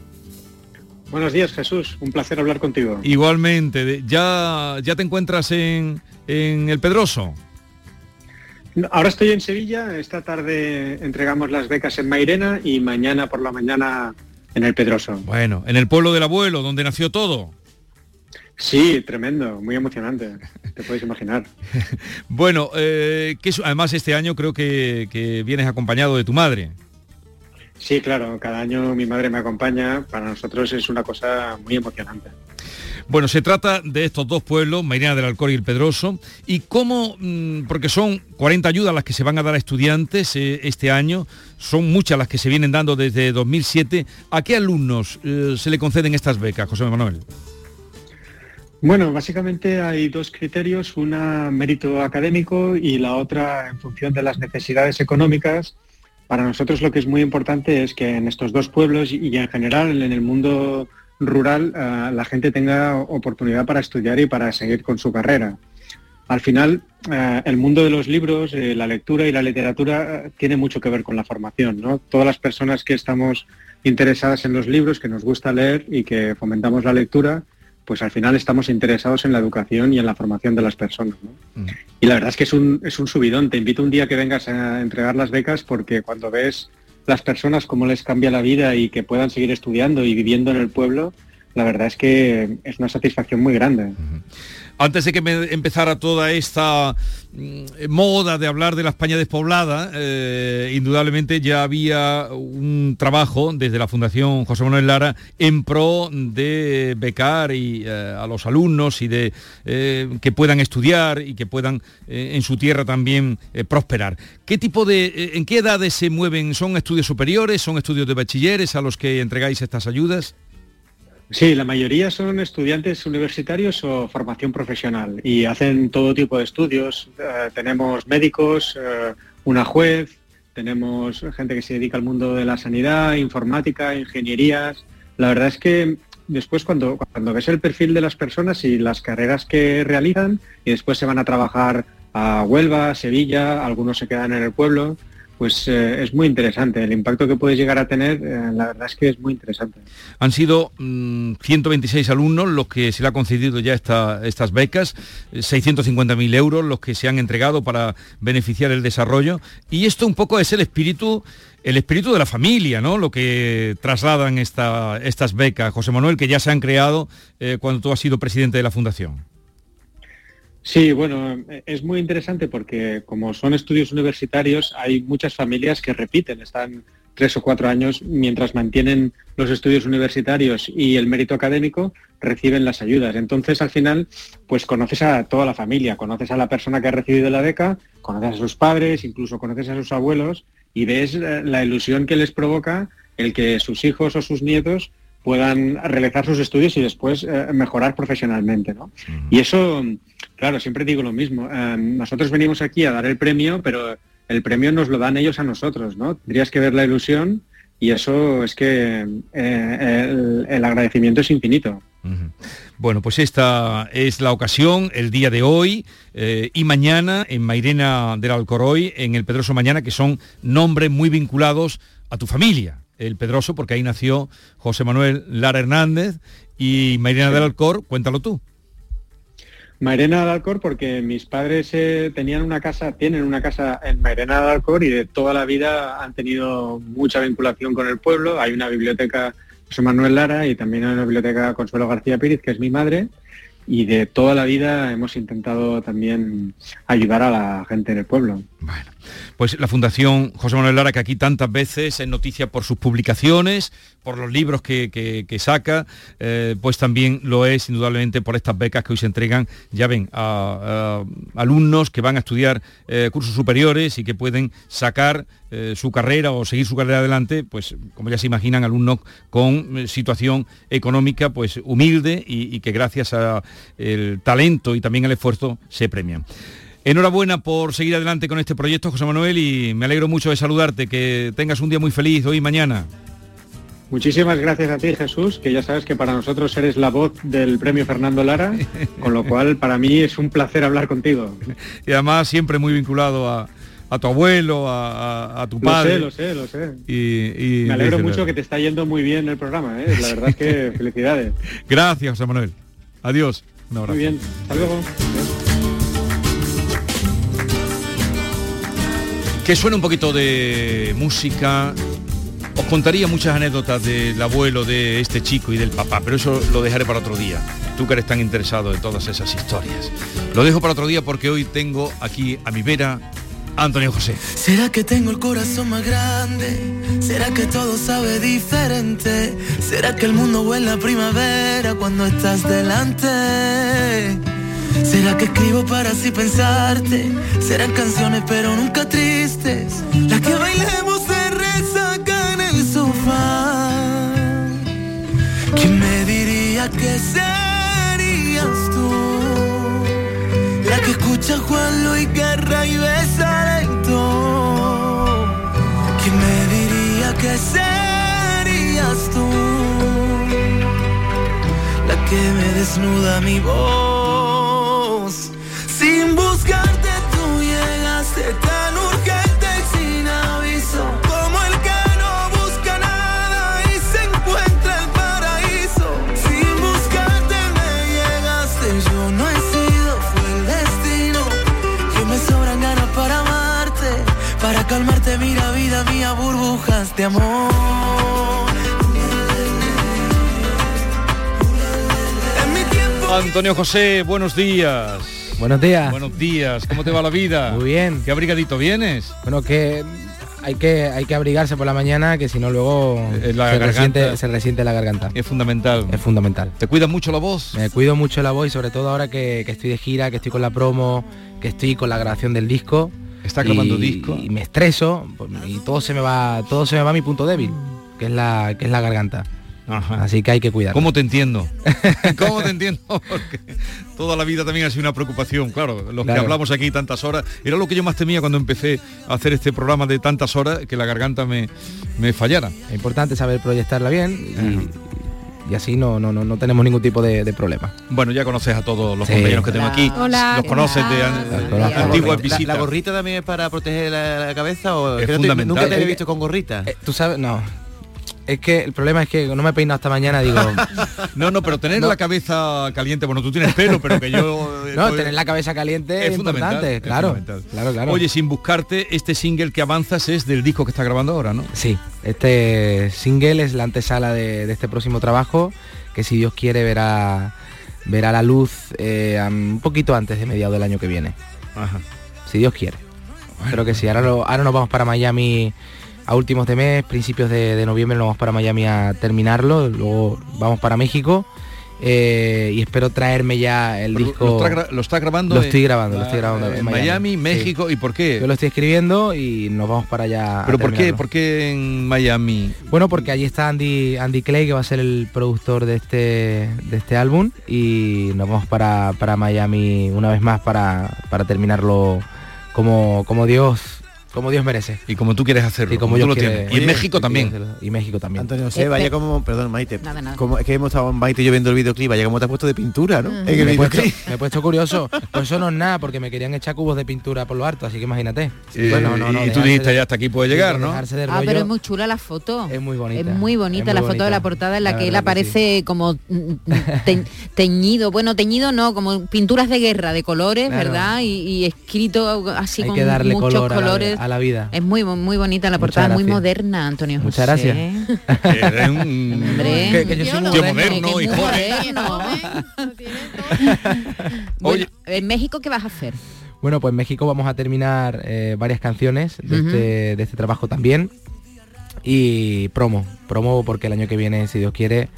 Buenos días Jesús, un placer hablar contigo. Igualmente, ¿ya, ya te encuentras en, en el Pedroso? Ahora estoy en Sevilla, esta tarde entregamos las becas en Mairena y mañana por la mañana en el Pedroso. Bueno, en el pueblo del abuelo, donde nació todo. Sí, tremendo, muy emocionante, te puedes imaginar. [LAUGHS] Bueno, eh, que es- además este año creo que, que vienes acompañado de tu madre. Sí, claro, cada año mi madre me acompaña, para nosotros es una cosa muy emocionante. Bueno, se trata de estos dos pueblos, Mairena del Alcor y el Pedroso, y cómo, mm, porque son 40 ayudas las que se van a dar a estudiantes eh, este año, son muchas las que se vienen dando desde 2007. ¿A qué alumnos eh, se le conceden estas becas, José Manuel? Bueno, básicamente hay dos criterios, una mérito académico y la otra en función de las necesidades económicas. Para nosotros lo que es muy importante es que en estos dos pueblos y en general en el mundo rural eh, la gente tenga oportunidad para estudiar y para seguir con su carrera. Al final, eh, el mundo de los libros, eh, la lectura y la literatura tiene mucho que ver con la formación. ¿no? Todas las personas que estamos interesadas en los libros, que nos gusta leer y que fomentamos la lectura, pues al final estamos interesados en la educación y en la formación de las personas. ¿no? Y la verdad es que es un, es un subidón. Te invito un día que vengas a entregar las becas porque cuando ves las personas cómo les cambia la vida y que puedan seguir estudiando y viviendo en el pueblo, la verdad es que es una satisfacción muy grande. Antes de que me empezara toda esta mm, moda de hablar de la España despoblada, eh, indudablemente ya había un trabajo desde la Fundación José Manuel Lara en pro de becar y, eh, a los alumnos y de eh, que puedan estudiar y que puedan en su tierra también prosperar. ¿Qué tipo de, en qué edades se mueven? ¿Son estudios superiores? ¿Son estudios de bachilleres a los que entregáis estas ayudas? Sí, la mayoría son estudiantes universitarios o formación profesional y hacen todo tipo de estudios. Eh, tenemos médicos, eh, una juez, tenemos gente que se dedica al mundo de la sanidad, informática, ingenierías. La verdad es que después cuando, cuando ves el perfil de las personas y las carreras que realizan y después se van a trabajar a Huelva, Sevilla, algunos se quedan en el pueblo, pues eh, es muy interesante. El impacto que puedes llegar a tener, eh, la verdad es que es muy interesante. Han sido mm, 126 alumnos los que se le ha concedido ya esta- estas becas, eh, 650.000 euros los que se han entregado para beneficiar el desarrollo. Y esto un poco es el espíritu, el espíritu de la familia, ¿no? Lo que trasladan esta- estas becas, José Manuel, que ya se han creado eh, cuando tú has sido presidente de la fundación. Sí, bueno, eh, es muy interesante porque como son estudios universitarios, hay muchas familias que repiten, están tres o cuatro años mientras mantienen los estudios universitarios y el mérito académico, reciben las ayudas. Entonces, al final, pues conoces a toda la familia, conoces a la persona que ha recibido la beca, conoces a sus padres, incluso conoces a sus abuelos y ves eh, la ilusión que les provoca el que sus hijos o sus nietos puedan realizar sus estudios y después eh, mejorar profesionalmente, ¿no? Y eso, claro, siempre digo lo mismo. eh, nosotros venimos aquí a dar el premio, pero el premio nos lo dan ellos a nosotros, ¿no? Tendrías que ver la ilusión y eso es que eh, el, el agradecimiento es infinito. Bueno, pues esta es la ocasión, el día de hoy eh, y mañana en Mairena del Alcoroy, en el Pedroso Mañana, que son nombres muy vinculados a tu familia. El Pedroso, porque ahí nació José Manuel Lara Hernández y Mairena del Alcor, cuéntalo tú. Mairena de Alcor porque mis padres eh, tenían una casa, tienen una casa en Mairena de Alcor y de toda la vida han tenido mucha vinculación con el pueblo. Hay una biblioteca José Manuel Lara y también hay una biblioteca Consuelo García Pérez, que es mi madre, y de toda la vida hemos intentado también ayudar a la gente en el pueblo. Pues la Fundación José Manuel Lara, que aquí tantas veces es noticia por sus publicaciones, por los libros que, que- saca, eh, pues también lo es indudablemente por estas becas que hoy se entregan, ya ven, a, alumnos que van a estudiar eh, cursos superiores y que pueden sacar eh, su carrera o seguir su carrera adelante, pues como ya se imaginan, alumnos con situación económica pues humilde y, y que gracias al talento y también al esfuerzo se premian. Enhorabuena por seguir adelante con este proyecto, José Manuel, y me alegro mucho de saludarte, que tengas un día muy feliz hoy y mañana. Muchísimas gracias a ti, Jesús, que ya sabes que para nosotros eres la voz del premio Fernando Lara, [LAUGHS] con lo cual para mí es un placer hablar contigo. Y además siempre muy vinculado a, a tu abuelo, a, tu Lo padre. sé, lo sé, lo sé. Y, y- Me alegro mucho que te está yendo muy bien el programa, ¿eh? la verdad es que [LAUGHS] felicidades. Gracias, José Manuel. Adiós. Un abrazo. Muy bien, hasta luego. Que suene un poquito de música. Os contaría muchas anécdotas del abuelo de este chico y del papá, pero eso lo dejaré para otro día. Tú que eres tan interesado en todas esas historias. Lo dejo para otro día porque hoy tengo aquí a mi vera Antonio José. ¿Será que tengo el corazón más grande? ¿Será que todo sabe diferente? ¿Será que el mundo huele a primavera cuando estás delante? ¿Será que escribo para así pensarte? Serán canciones pero nunca tristes. Las que bailemos se resaca en el sofá. ¿Quién me diría que serías tú? La que escucha Juan Luis Guerra y besa lento. ¿Quién me diría que serías tú? La que me desnuda mi voz. Tan urgente sin aviso. Como el que no busca nada y se encuentra el paraíso. Sin buscarte me llegaste, yo no he sido, fue el destino. Que me sobran ganas para amarte, para calmarte, mira vida mía, burbujas de amor. Mi Antonio José, buenos días. Buenos días. Buenos días. ¿Cómo te va la vida? Muy bien. ¿Qué abrigadito vienes? Bueno, que hay que hay que abrigarse por la mañana, que si no luego Eh, la se, resiente, se resiente la garganta. Es fundamental. Es fundamental. ¿Te cuida mucho la voz? Me cuido mucho la voz y sobre todo ahora que, que estoy de gira, que estoy con la promo, que estoy con la grabación del disco. Está grabando disco. Y me estreso y todo se me va, todo se me va a mi punto débil, que es la, que es la garganta. Así que hay que cuidar. ¿Cómo te entiendo? [LAUGHS] ¿Cómo te entiendo? Porque toda la vida también ha sido una preocupación. Claro, los que hablamos aquí tantas horas, era lo que yo más temía cuando empecé a hacer este programa de tantas horas, que la garganta me, me fallara. Es importante saber proyectarla bien y, y así no, no, no, no tenemos ningún tipo de, de problema. Bueno, ya conoces a todos los Sí. compañeros que tengo aquí. Hola. Los conoces de an- Hola. antiguas La- visitas. ¿La, gorrita también es para proteger la, la cabeza o Es fundamental. nunca te había Eh, visto con gorrita? Tú sabes, no. Es que el problema es que no me he peinado hasta mañana, digo. [LAUGHS] No, no, pero tener la cabeza caliente, bueno, tú tienes pelo, pero que yo... [LAUGHS] no, tener la cabeza caliente es, es fundamental, importante, es claro, fundamental. claro, claro. Oye, sin buscarte, este single que avanzas es del disco que está grabando ahora, ¿no? Sí, este single es la antesala de, de este próximo trabajo, que si Dios quiere verá, verá la luz eh, un poquito antes de mediados del año que viene. Ajá. Si Dios quiere. Creo que sí. Ahora, lo- ahora nos vamos para Miami a últimos de mes, principios de, de noviembre nos vamos para Miami a terminarlo, luego vamos para México eh, y espero traerme ya el Pero disco. Lo, está gra- lo está grabando. Lo en- estoy grabando, lo estoy grabando en en Miami, Miami, México. ¿Y por qué? Yo lo estoy escribiendo y nos vamos para allá. ¿Pero por qué? ¿Por qué en Miami? Bueno, porque allí está Andy, Andy Clay, que va a ser el productor de este, de este álbum, y nos vamos para, para Miami una vez más para, para terminarlo como, como Dios como Dios merece. Y como tú quieres hacerlo, y como, como tú Dios lo quiere- tienes. Y en México también. Y México también. Antonio José, vaya como, perdón Maite, Nada, nada. como es que hemos estado Maite y yo viendo el videoclip, vaya como te has puesto de pintura, ¿no? En el me, he puesto, videoclip. me he puesto curioso. Pues eso no es nada, porque me querían echar cubos de pintura por lo alto, así que imagínate. Eh, Bueno, no, no, y tú dijiste de- ya hasta aquí puede llegar, ¿no? Ah, rollo. pero es muy chula la foto. Es muy bonita. Es muy bonita Es muy la foto de la portada en la, La que él que aparece como mm, te- teñido, bueno, teñido no, como pinturas de guerra, de colores, Claro. ¿verdad? Y, y escrito así Hay con que darle muchos color colores. A la vida. Es muy muy bonita la portada, muy moderna, Antonio José. Muchas gracias. [LAUGHS] Eres un- Hombre. Que- que yo soy muy Tío moderno. moderno y muy joven. moderno. Bueno, en México qué vas a hacer? Bueno, pues en México vamos a terminar eh, varias canciones de, este, de este trabajo también. Y promo, promo porque el año que viene, si Dios quiere,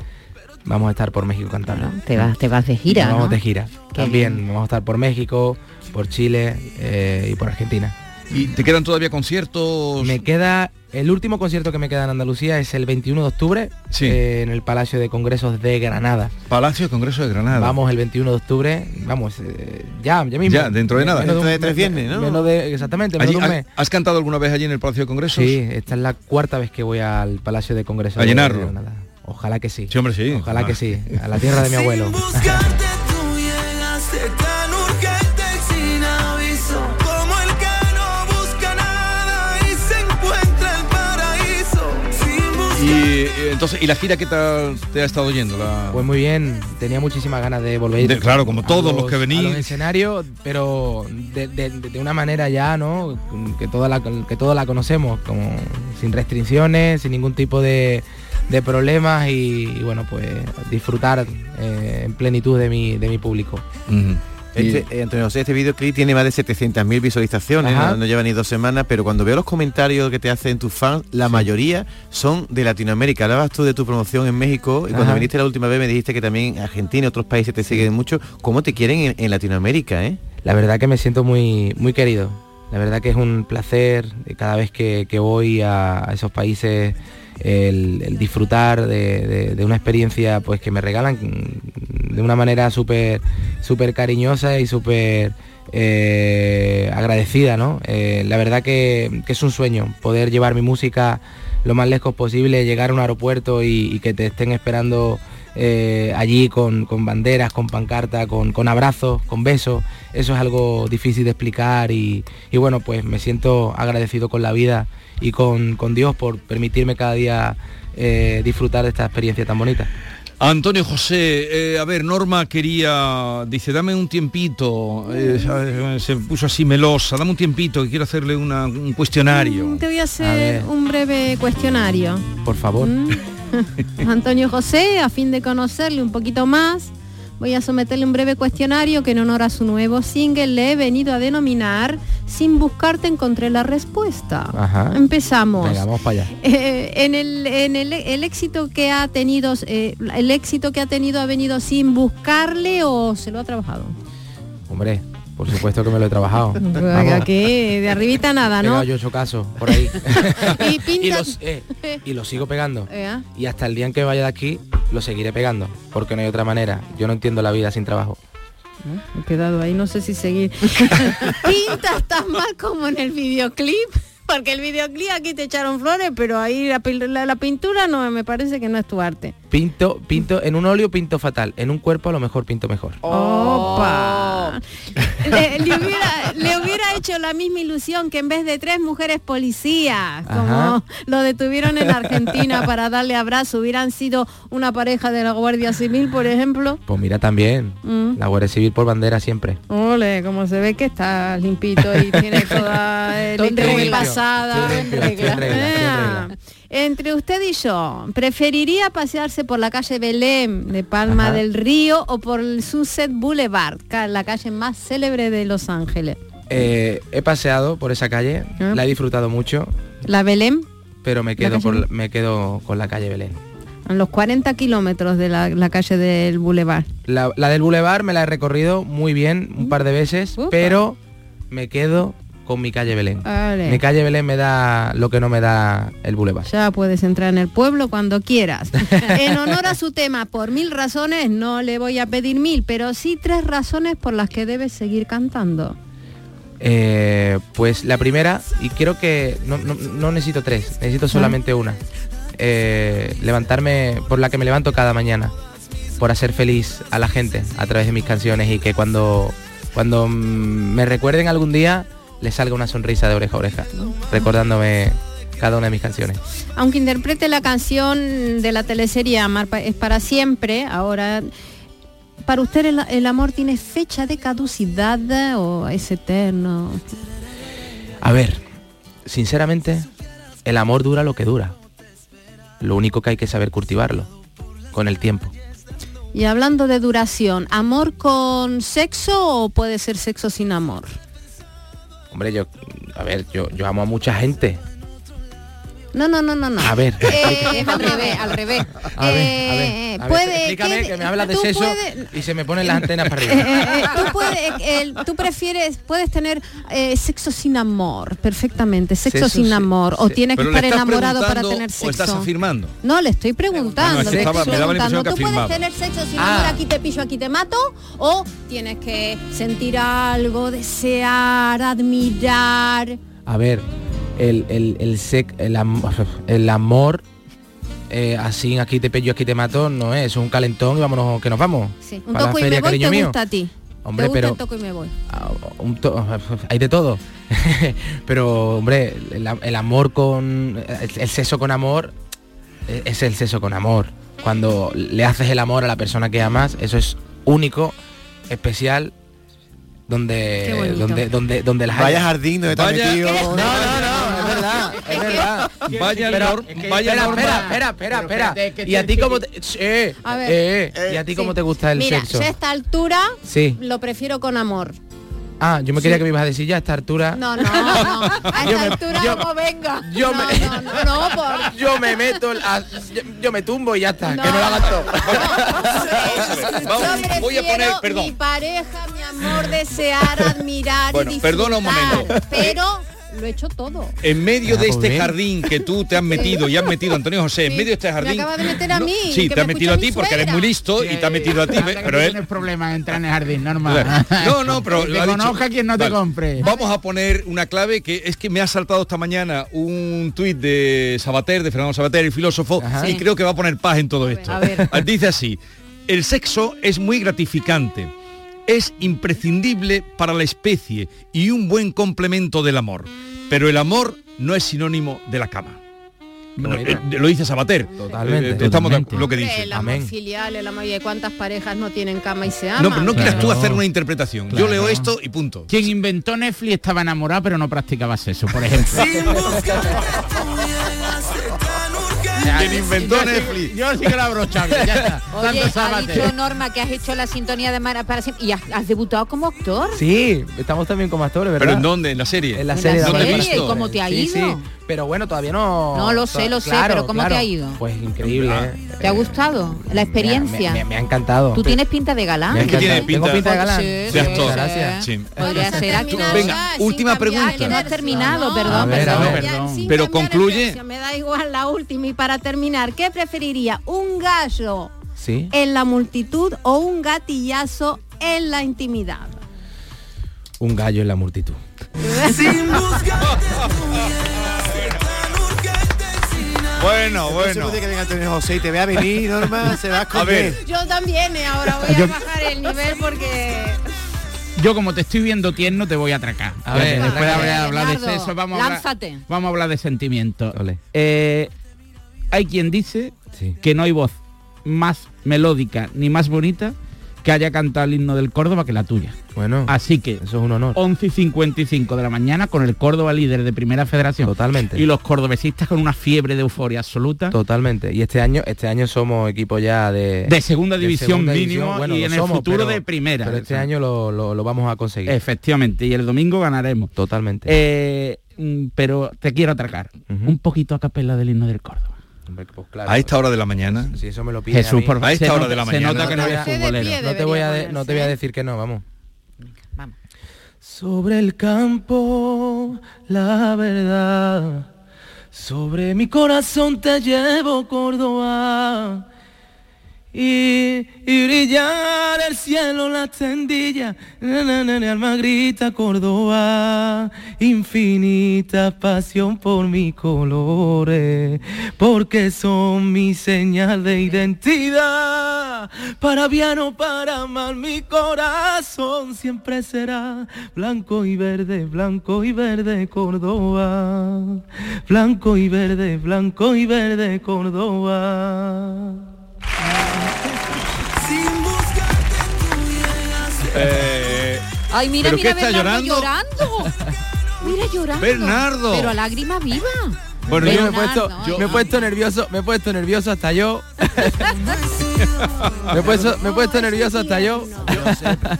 vamos a estar por México cantando. Te vas, te vas de gira, Nos vamos ¿no? de gira. Qué también vamos a estar por México, por Chile eh, y por Argentina. ¿Y te quedan todavía conciertos? Me queda, el último concierto que me queda en Andalucía es el 21 de octubre eh, en el Palacio de Congresos de Granada. Palacio de Congreso de Granada. Vamos el 21 de octubre, vamos, eh, ya, ya mismo. Ya, dentro de nada. Menos Dentro un- de tres viernes, ¿no? menos de- exactamente, Allí- menos de un mes. ¿Has cantado alguna vez allí en el Palacio de Congresos? Sí, esta es la cuarta vez que voy al Palacio de Congresos. ¿A de llenarlo? Granada. Ojalá que sí. Sí, hombre, sí. Ojalá Ah. que sí. A la tierra de mi [LAUGHS] abuelo. Y eh, entonces, ¿y la gira qué tal te ha estado yendo? La... Pues muy bien, tenía muchísimas ganas de volver. De- claro, como todos los que venís. los escenarios, pero de, de- de una manera ya, ¿no? Que toda la que toda la conocemos, como sin restricciones, sin ningún tipo de, de problemas y, y, bueno, pues disfrutar eh, en plenitud de mi de mi público. Este, eh, Antonio José, este videoclip tiene más de 700.000 visualizaciones, no, no lleva ni dos semanas, pero cuando veo los comentarios que te hacen tus fans, la mayoría son de Latinoamérica. Hablabas tú de tu promoción en México y cuando viniste la última vez me dijiste que también Argentina y otros países te siguen mucho. ¿Cómo te quieren en, en Latinoamérica, eh? La verdad que me siento muy, muy querido. La verdad que es un placer eh, cada vez que, que voy a, a esos países el, disfrutar de, una experiencia pues que me regalan de una manera súper súper cariñosa y súper eh, agradecida, ¿no? Eh, la verdad que, es un sueño poder llevar mi música lo más lejos posible, llegar a un aeropuerto y, que te estén esperando eh, allí con, banderas, con pancarta, con, con abrazos, con besos. Eso es algo difícil de explicar y, y bueno, pues me siento agradecido con la vida y con, con Dios por permitirme cada día eh, disfrutar de esta experiencia tan bonita. Antonio José, eh, a ver, Norma quería, dice, dame un tiempito, eh, se puso así melosa, dame un tiempito, que quiero hacerle una- un cuestionario. Te voy a hacer un breve cuestionario. Por favor. [LAUGHS] Antonio José, a fin de conocerle un poquito más, voy a someterle un breve cuestionario que en honor a su nuevo single le he venido a denominar Sin buscarte encontré la respuesta. Ajá. Empezamos. Venga, vamos para allá. [LAUGHS] Eh, en el, en el, el éxito que ha tenido, eh, el éxito que ha tenido ha venido sin buscarle o se lo ha trabajado. Hombre, por supuesto que me lo he trabajado. [LAUGHS] Aquí de arribita nada, ¿no? pegado yo ocho casos por ahí. [LAUGHS] Y pinta. los, eh, y lo sigo pegando. Eh, Y hasta el día en que vaya de aquí, lo seguiré pegando. Porque no hay otra manera. Yo no entiendo la vida sin trabajo. Me he quedado ahí, no sé si seguir. [LAUGHS] Pinta tan mal como en el videoclip. Porque el videoclip aquí te echaron flores, pero ahí la- la pintura no me parece que no es tu arte. Pinto, pinto, en un óleo pinto fatal. En un cuerpo a lo mejor pinto mejor. Opa. [LAUGHS] Le, le hubiera, le hubiera hecho la misma ilusión que en vez de tres mujeres policías, como Ajá. lo detuvieron en Argentina para darle abrazo, hubieran sido una pareja de la Guardia Civil, por ejemplo. Pues mira también. Mm. La Guardia Civil por bandera siempre. Ole, como se ve que está limpito y tiene [LAUGHS] toda higiene regla. pasada. Ah, Entre usted y yo, ¿preferiría pasearse por la calle Belén de Palma Ajá. del Río o por el Sunset Boulevard, la calle más célebre de Los Ángeles? Eh, he paseado por esa calle, Ah. la he disfrutado mucho, La Belén, pero me quedo, calle por, Belén? me quedo con la calle Belén. a los 40 kilómetros de la, la calle del Boulevard. La, la del Boulevard me la he recorrido muy bien un par de veces, pero me quedo con mi calle Belén. Vale. Mi calle Belén me da lo que no me da el Boulevard. Ya puedes entrar en el pueblo cuando quieras. [LAUGHS] En honor a su tema, por mil razones, no le voy a pedir mil, pero sí tres razones por las que debes seguir cantando. Eh, pues la primera, y creo que no, no- no necesito tres, necesito solamente una. Eh, levantarme, por la que me levanto cada mañana, por hacer feliz a la gente a través de mis canciones y que cuando, cuando me recuerden algún día, les salga una sonrisa de oreja a oreja, recordándome cada una de mis canciones. Aunque interprete la canción de la teleserie Amar es para siempre, ahora, ¿para usted el, el amor tiene fecha de caducidad o es eterno? A ver, sinceramente, el amor dura lo que dura. Lo único que hay que saber cultivarlo, con el tiempo. Y hablando de duración, ¿amor con sexo o puede ser sexo sin amor? Hombre, yo, a ver, yo, yo amo a mucha gente. No, no, no, no, no. A ver, Eh, es [LAUGHS] al revés, al revés. A ver, a Eh, ver, a ver, puede explícame que, que- me hablas de tú sexo puedes- y se me ponen las antenas para Eh, arriba. [LAUGHS] eh, eh, tú, puedes, tú prefieres, puedes tener eh, sexo sin amor, perfectamente, sexo, Sexo sin amor, o tienes que estar enamorado para tener o sexo. estás afirmando? No, le estoy preguntando, no, estaba- estoy me daba la preguntando. impresión que ¿Tú puedes tener sexo sin Ah. amor, aquí te pillo, aquí te mato? ¿O tienes que sentir algo, desear, admirar? A ver, el, el, el, sec- el, am- el amor, eh, así aquí te pello, aquí te mato, no es, es un calentón y vámonos que nos vamos. Sí, un Para la toco y feria, me voy, cariño te mío. gusta a ti. Hombre, te gusta pero- el toco y me voy. un to- hay de todo. [LAUGHS] pero, hombre, el, el amor con... El, el sexo con amor eh, es el sexo con amor. Cuando le haces el amor a la persona que amas, eso es único, especial, donde donde donde donde las Vaya jardín donde está Vaya- metido. No, no, no, verdad, es verdad. Vaya Pero- nor- es que- vaya espera, norma. espera, espera, espera, espera. ¿Y a ti cómo te, eh, A ver. eh, ¿Y a ti cómo Sí. te gusta el Mira, sexo? yo a esta altura Sí. lo prefiero con amor. Ah, yo me Sí. quería que me ibas a decir ya a esta altura. No, no, no. [LAUGHS] A esta altura yo- como venga. yo no, me- no, no, no, por... [LAUGHS] Yo me meto, a- yo, yo me tumbo y ya está, No. que me lo hagan todo. [LAUGHS] Vamos, Yo voy a poner, perdón. Mi pareja, mi amor, desear, admirar Bueno, y perdona un momento. Pero lo he hecho todo. En medio Ah, de este bien. jardín que tú te has metido y has metido, Antonio José, en medio de este Me jardín. acaba de meter a mí. Sí, te ha me metido a ti porque eres muy listo y te ha metido a ti, ¿ves? pero él... tienes problemas en entrar en el jardín, normal. No, no, pero te conozca quien no te Vale. compre. Vamos a poner una clave que es que me ha saltado esta mañana un tuit de Sabater, de Fernando Sabater, el filósofo, y Sí. creo que va a poner paz en todo esto. a ver. [LAUGHS] Dice así, el sexo es muy gratificante, es imprescindible para la especie y un buen complemento del amor, pero el amor no es sinónimo de la cama. Eh, lo dice Sabater. Totalmente. Eh, estamos Totalmente. lo que dice. El amor Amén. filial, el amor y cuántas parejas no tienen cama y se aman. No, pero no quieras tú hacer una interpretación. Yo leo esto y punto. Quien inventó Netflix estaba enamorado pero no practicaba sexo, por ejemplo. [LAUGHS] Quien inventó Yo sí- Netflix. Yo sí que la brocha, ya está. Oye, Tanto ha dicho Norma que has hecho la sintonía de Mara para siempre y has, has debutado como actor. Sí, estamos también como actores, ¿verdad? ¿Pero en dónde? ¿En la serie? En la ¿En serie la de serie? ¿Y cómo te ha Sí, ido? sí. Pero bueno, todavía no... No, lo sé, lo sé, pero ¿cómo te ha ido? Pues increíble, ¿eh? ¿Te ha gustado la experiencia? Me, me- me ha encantado. Tú tienes pinta de galán. Ha encantado. tienes Tengo pinta- pinta de galán. Sí, sí, actor. sí. Gracias. Sí. Podría ser actor. Venga, última pregunta. Que no has terminado, perdón, A ver, a perdón. ver. Perdón. Sin Pero concluye- Me da igual la última y para terminar, ¿qué preferiría? ¿Un gallo Sí. en la multitud o un gatillazo en la intimidad? Un gallo en la multitud. Bueno, se bueno. puede que venga Antonio José y te vea venir, Norma, se va a [LAUGHS] A esconder. ver. Yo también, eh, ahora voy Yo- a bajar el nivel porque... Yo como te estoy viendo tierno te voy a atracar. A ver, después de hablado de sexo vamos a hablar, lánzate. vamos a hablar de sentimientos. Eh, hay quien dice Sí. que no hay voz más melódica ni más bonita que haya cantado el himno del Córdoba que la tuya. Bueno, Así que eso es un honor. 11 y 55 de la mañana con el Córdoba líder de Primera Federación Totalmente. y los cordobesistas con una fiebre de euforia absoluta Totalmente. Y este año, este año somos equipo ya de, de segunda división segunda mínimo división. Bueno, y en el futuro pero- de primera. Pero este año lo, lo- lo vamos a conseguir. Efectivamente, y el domingo ganaremos. Totalmente. Eh, mm, pero te quiero atracar. Un poquito a capela del himno del Córdoba. Hombre, pues claro. A esta hora de la mañana. Si eso me lo pide Jesús, por favor. A esta se hora nota- de la Se mañana. nota que no eres de futbolero. no te voy a de- no te voy a decir que no, vamos. Vamos. Sobre el campo, la verdad. Sobre mi corazón te llevo, Córdoba. Y, brillar el cielo, la tendilla, na, na, alma grita Córdoba, infinita pasión por mis colores, porque son mi señal de identidad, para bien o para mal mi corazón siempre será blanco y verde, blanco y verde Córdoba, blanco y verde, blanco y verde Córdoba. Eh, Ay, mira, ¿Pero mira, Bernardo llorando? llorando. Mira llorando. Bernardo. Pero a lágrima viva. Bueno, yo, me, he puesto, yo- me he puesto nervioso, me he puesto nervioso hasta yo. [LAUGHS] me, he puesto, me he puesto nervioso hasta yo.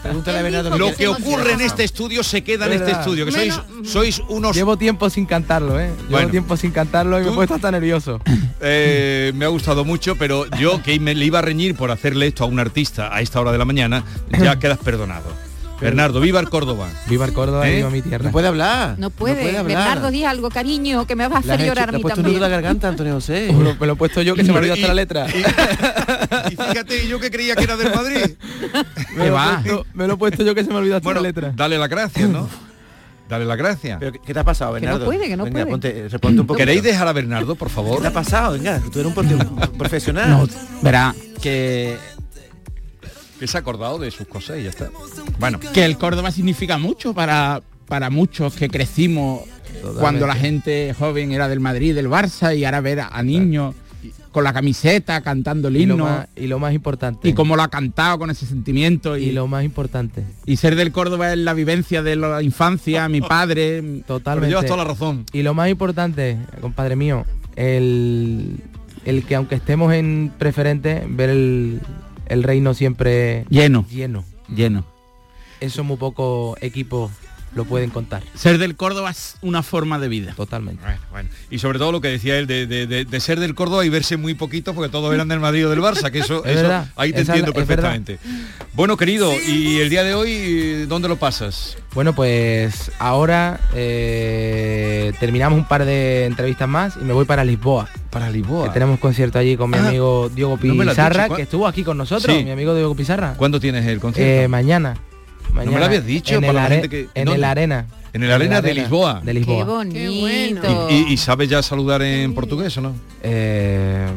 Pregúntale a Él Bernardo dijo lo que ocurre en este estudio se queda en Es este estudio, que sois, sois unos... Llevo tiempo sin cantarlo, ¿eh? Llevo Bueno. tiempo sin cantarlo y me he puesto hasta nervioso. [COUGHS] Eh, me ha gustado mucho, pero yo que me le iba a reñir por hacerle esto a un artista a esta hora de la mañana, ya [COUGHS] quedas perdonado. Bernardo, viva el Córdoba. Viva el Córdoba ¿Eh? y viva mi tierra. No puede hablar. No puede. hablar. Bernardo, di algo, cariño, que me vas a hacer hecho- llorar a le has mí puesto un también. en la garganta, Antonio José. [LAUGHS] Me lo, me lo he puesto yo que se me olvidó hasta la letra. Y fíjate, yo que creía que era del Madrid. [LAUGHS] me, lo he va. puesto, me lo he puesto yo que se me olvidó hasta Bueno, la letra. dale la gracia, ¿no? Dale la gracia. Pero, ¿qué- ¿Qué te ha pasado, Que no Bernardo? puede, que no Venga, puede. ponte, reponte un poco. ¿Queréis dejar a Bernardo, por ¿Qué favor? te ha pasado? Venga, tú eres un profe- profesional. No, verá que, Que se ha acordado de sus cosas y ya está. Bueno, que el Córdoba significa mucho para, para muchos que crecimos cuando la gente joven era del Madrid, del Barça y ahora ver a, a niños con la camiseta cantando el Y lo, himno más, y lo más importante. y cómo lo ha cantado con ese sentimiento y, y lo más importante. y ser del Córdoba es la vivencia de la infancia, mi [LAUGHS] padre. pero Totalmente. llevas toda la razón. Y lo más importante, compadre mío, el, el que aunque estemos en preferente, ver el, el reino siempre Lleno, lleno. lleno. Eso muy pocos equipos lo pueden contar. Ser del Córdoba es una forma de vida. Totalmente. Bueno, bueno. Y sobre todo lo que decía él de, de- de- de ser del Córdoba y verse muy poquito porque todos eran del Madrid o del Barça, que eso, [LAUGHS] Es eso verdad. ahí te entiendo la- perfectamente. Bueno, querido, y el día de hoy, ¿dónde lo pasas? Bueno, pues ahora eh, terminamos un par de entrevistas más y me voy para Lisboa. Para Que Lisboa. tenemos concierto allí con mi Ah, amigo Diego no Pizarra, dicho, ¿cuá- que estuvo aquí con nosotros, Sí. mi amigo Diego Pizarra. ¿Cuándo tienes el concierto? Eh, mañana. me lo habías dicho en para el, la gente que- en el arena. En el arena de Lisboa. De Qué Lisboa. bonito. ¿Y, y, y sabes ya saludar en portugués o no? Eh,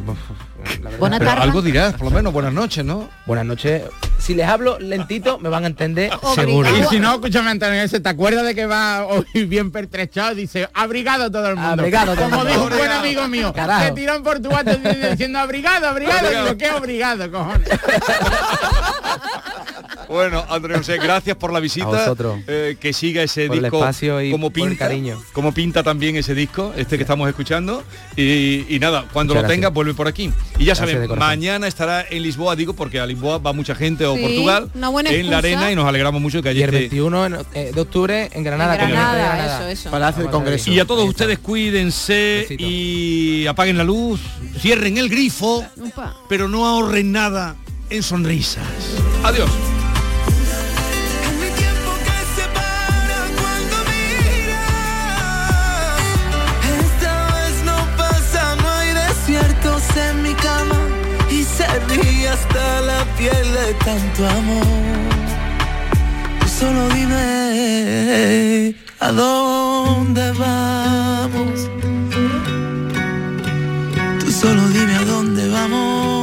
uf, la verdad- Buena Pero tarde. algo dirás, por lo menos, buenas noches, ¿no? Buenas noches. Si les hablo lentito, me van a entender Obrigado. seguro. Y si no, escúchame Antonio, ese, ¿te acuerdas de que va hoy bien pertrechado? Dice, abrigado todo el mundo. Abrigado todo el Como dijo un buen Abrigado. amigo mío, Carajo. que tiró en Portugal diciendo abrigado, abrigado. Abrigado. Digo, ¿qué obrigado, cojones? [LAUGHS] Bueno, Antonio José, gracias por la visita. A vosotros. Eh, que siga ese Por el disco espacio y como por el pinta, cariño. como pinta también ese disco, este que estamos escuchando. Y, y nada, cuando Muchas lo gracias. tenga, vuelve por aquí. Y ya saben, mañana estará en Lisboa, digo, porque a Lisboa va mucha gente o Sí, Portugal una buena en la arena y nos alegramos mucho que haya el este- 21 en- eh, de octubre en Granada. En Granada, Granada. eso, eso. Palacio del Congreso. Y a todos ustedes cuídense y apaguen la luz, cierren el grifo, Upa. pero no ahorren nada en sonrisas. Adiós. Hasta la piel de tanto amor. Tú solo dime a dónde vamos. Tú solo dime a dónde vamos.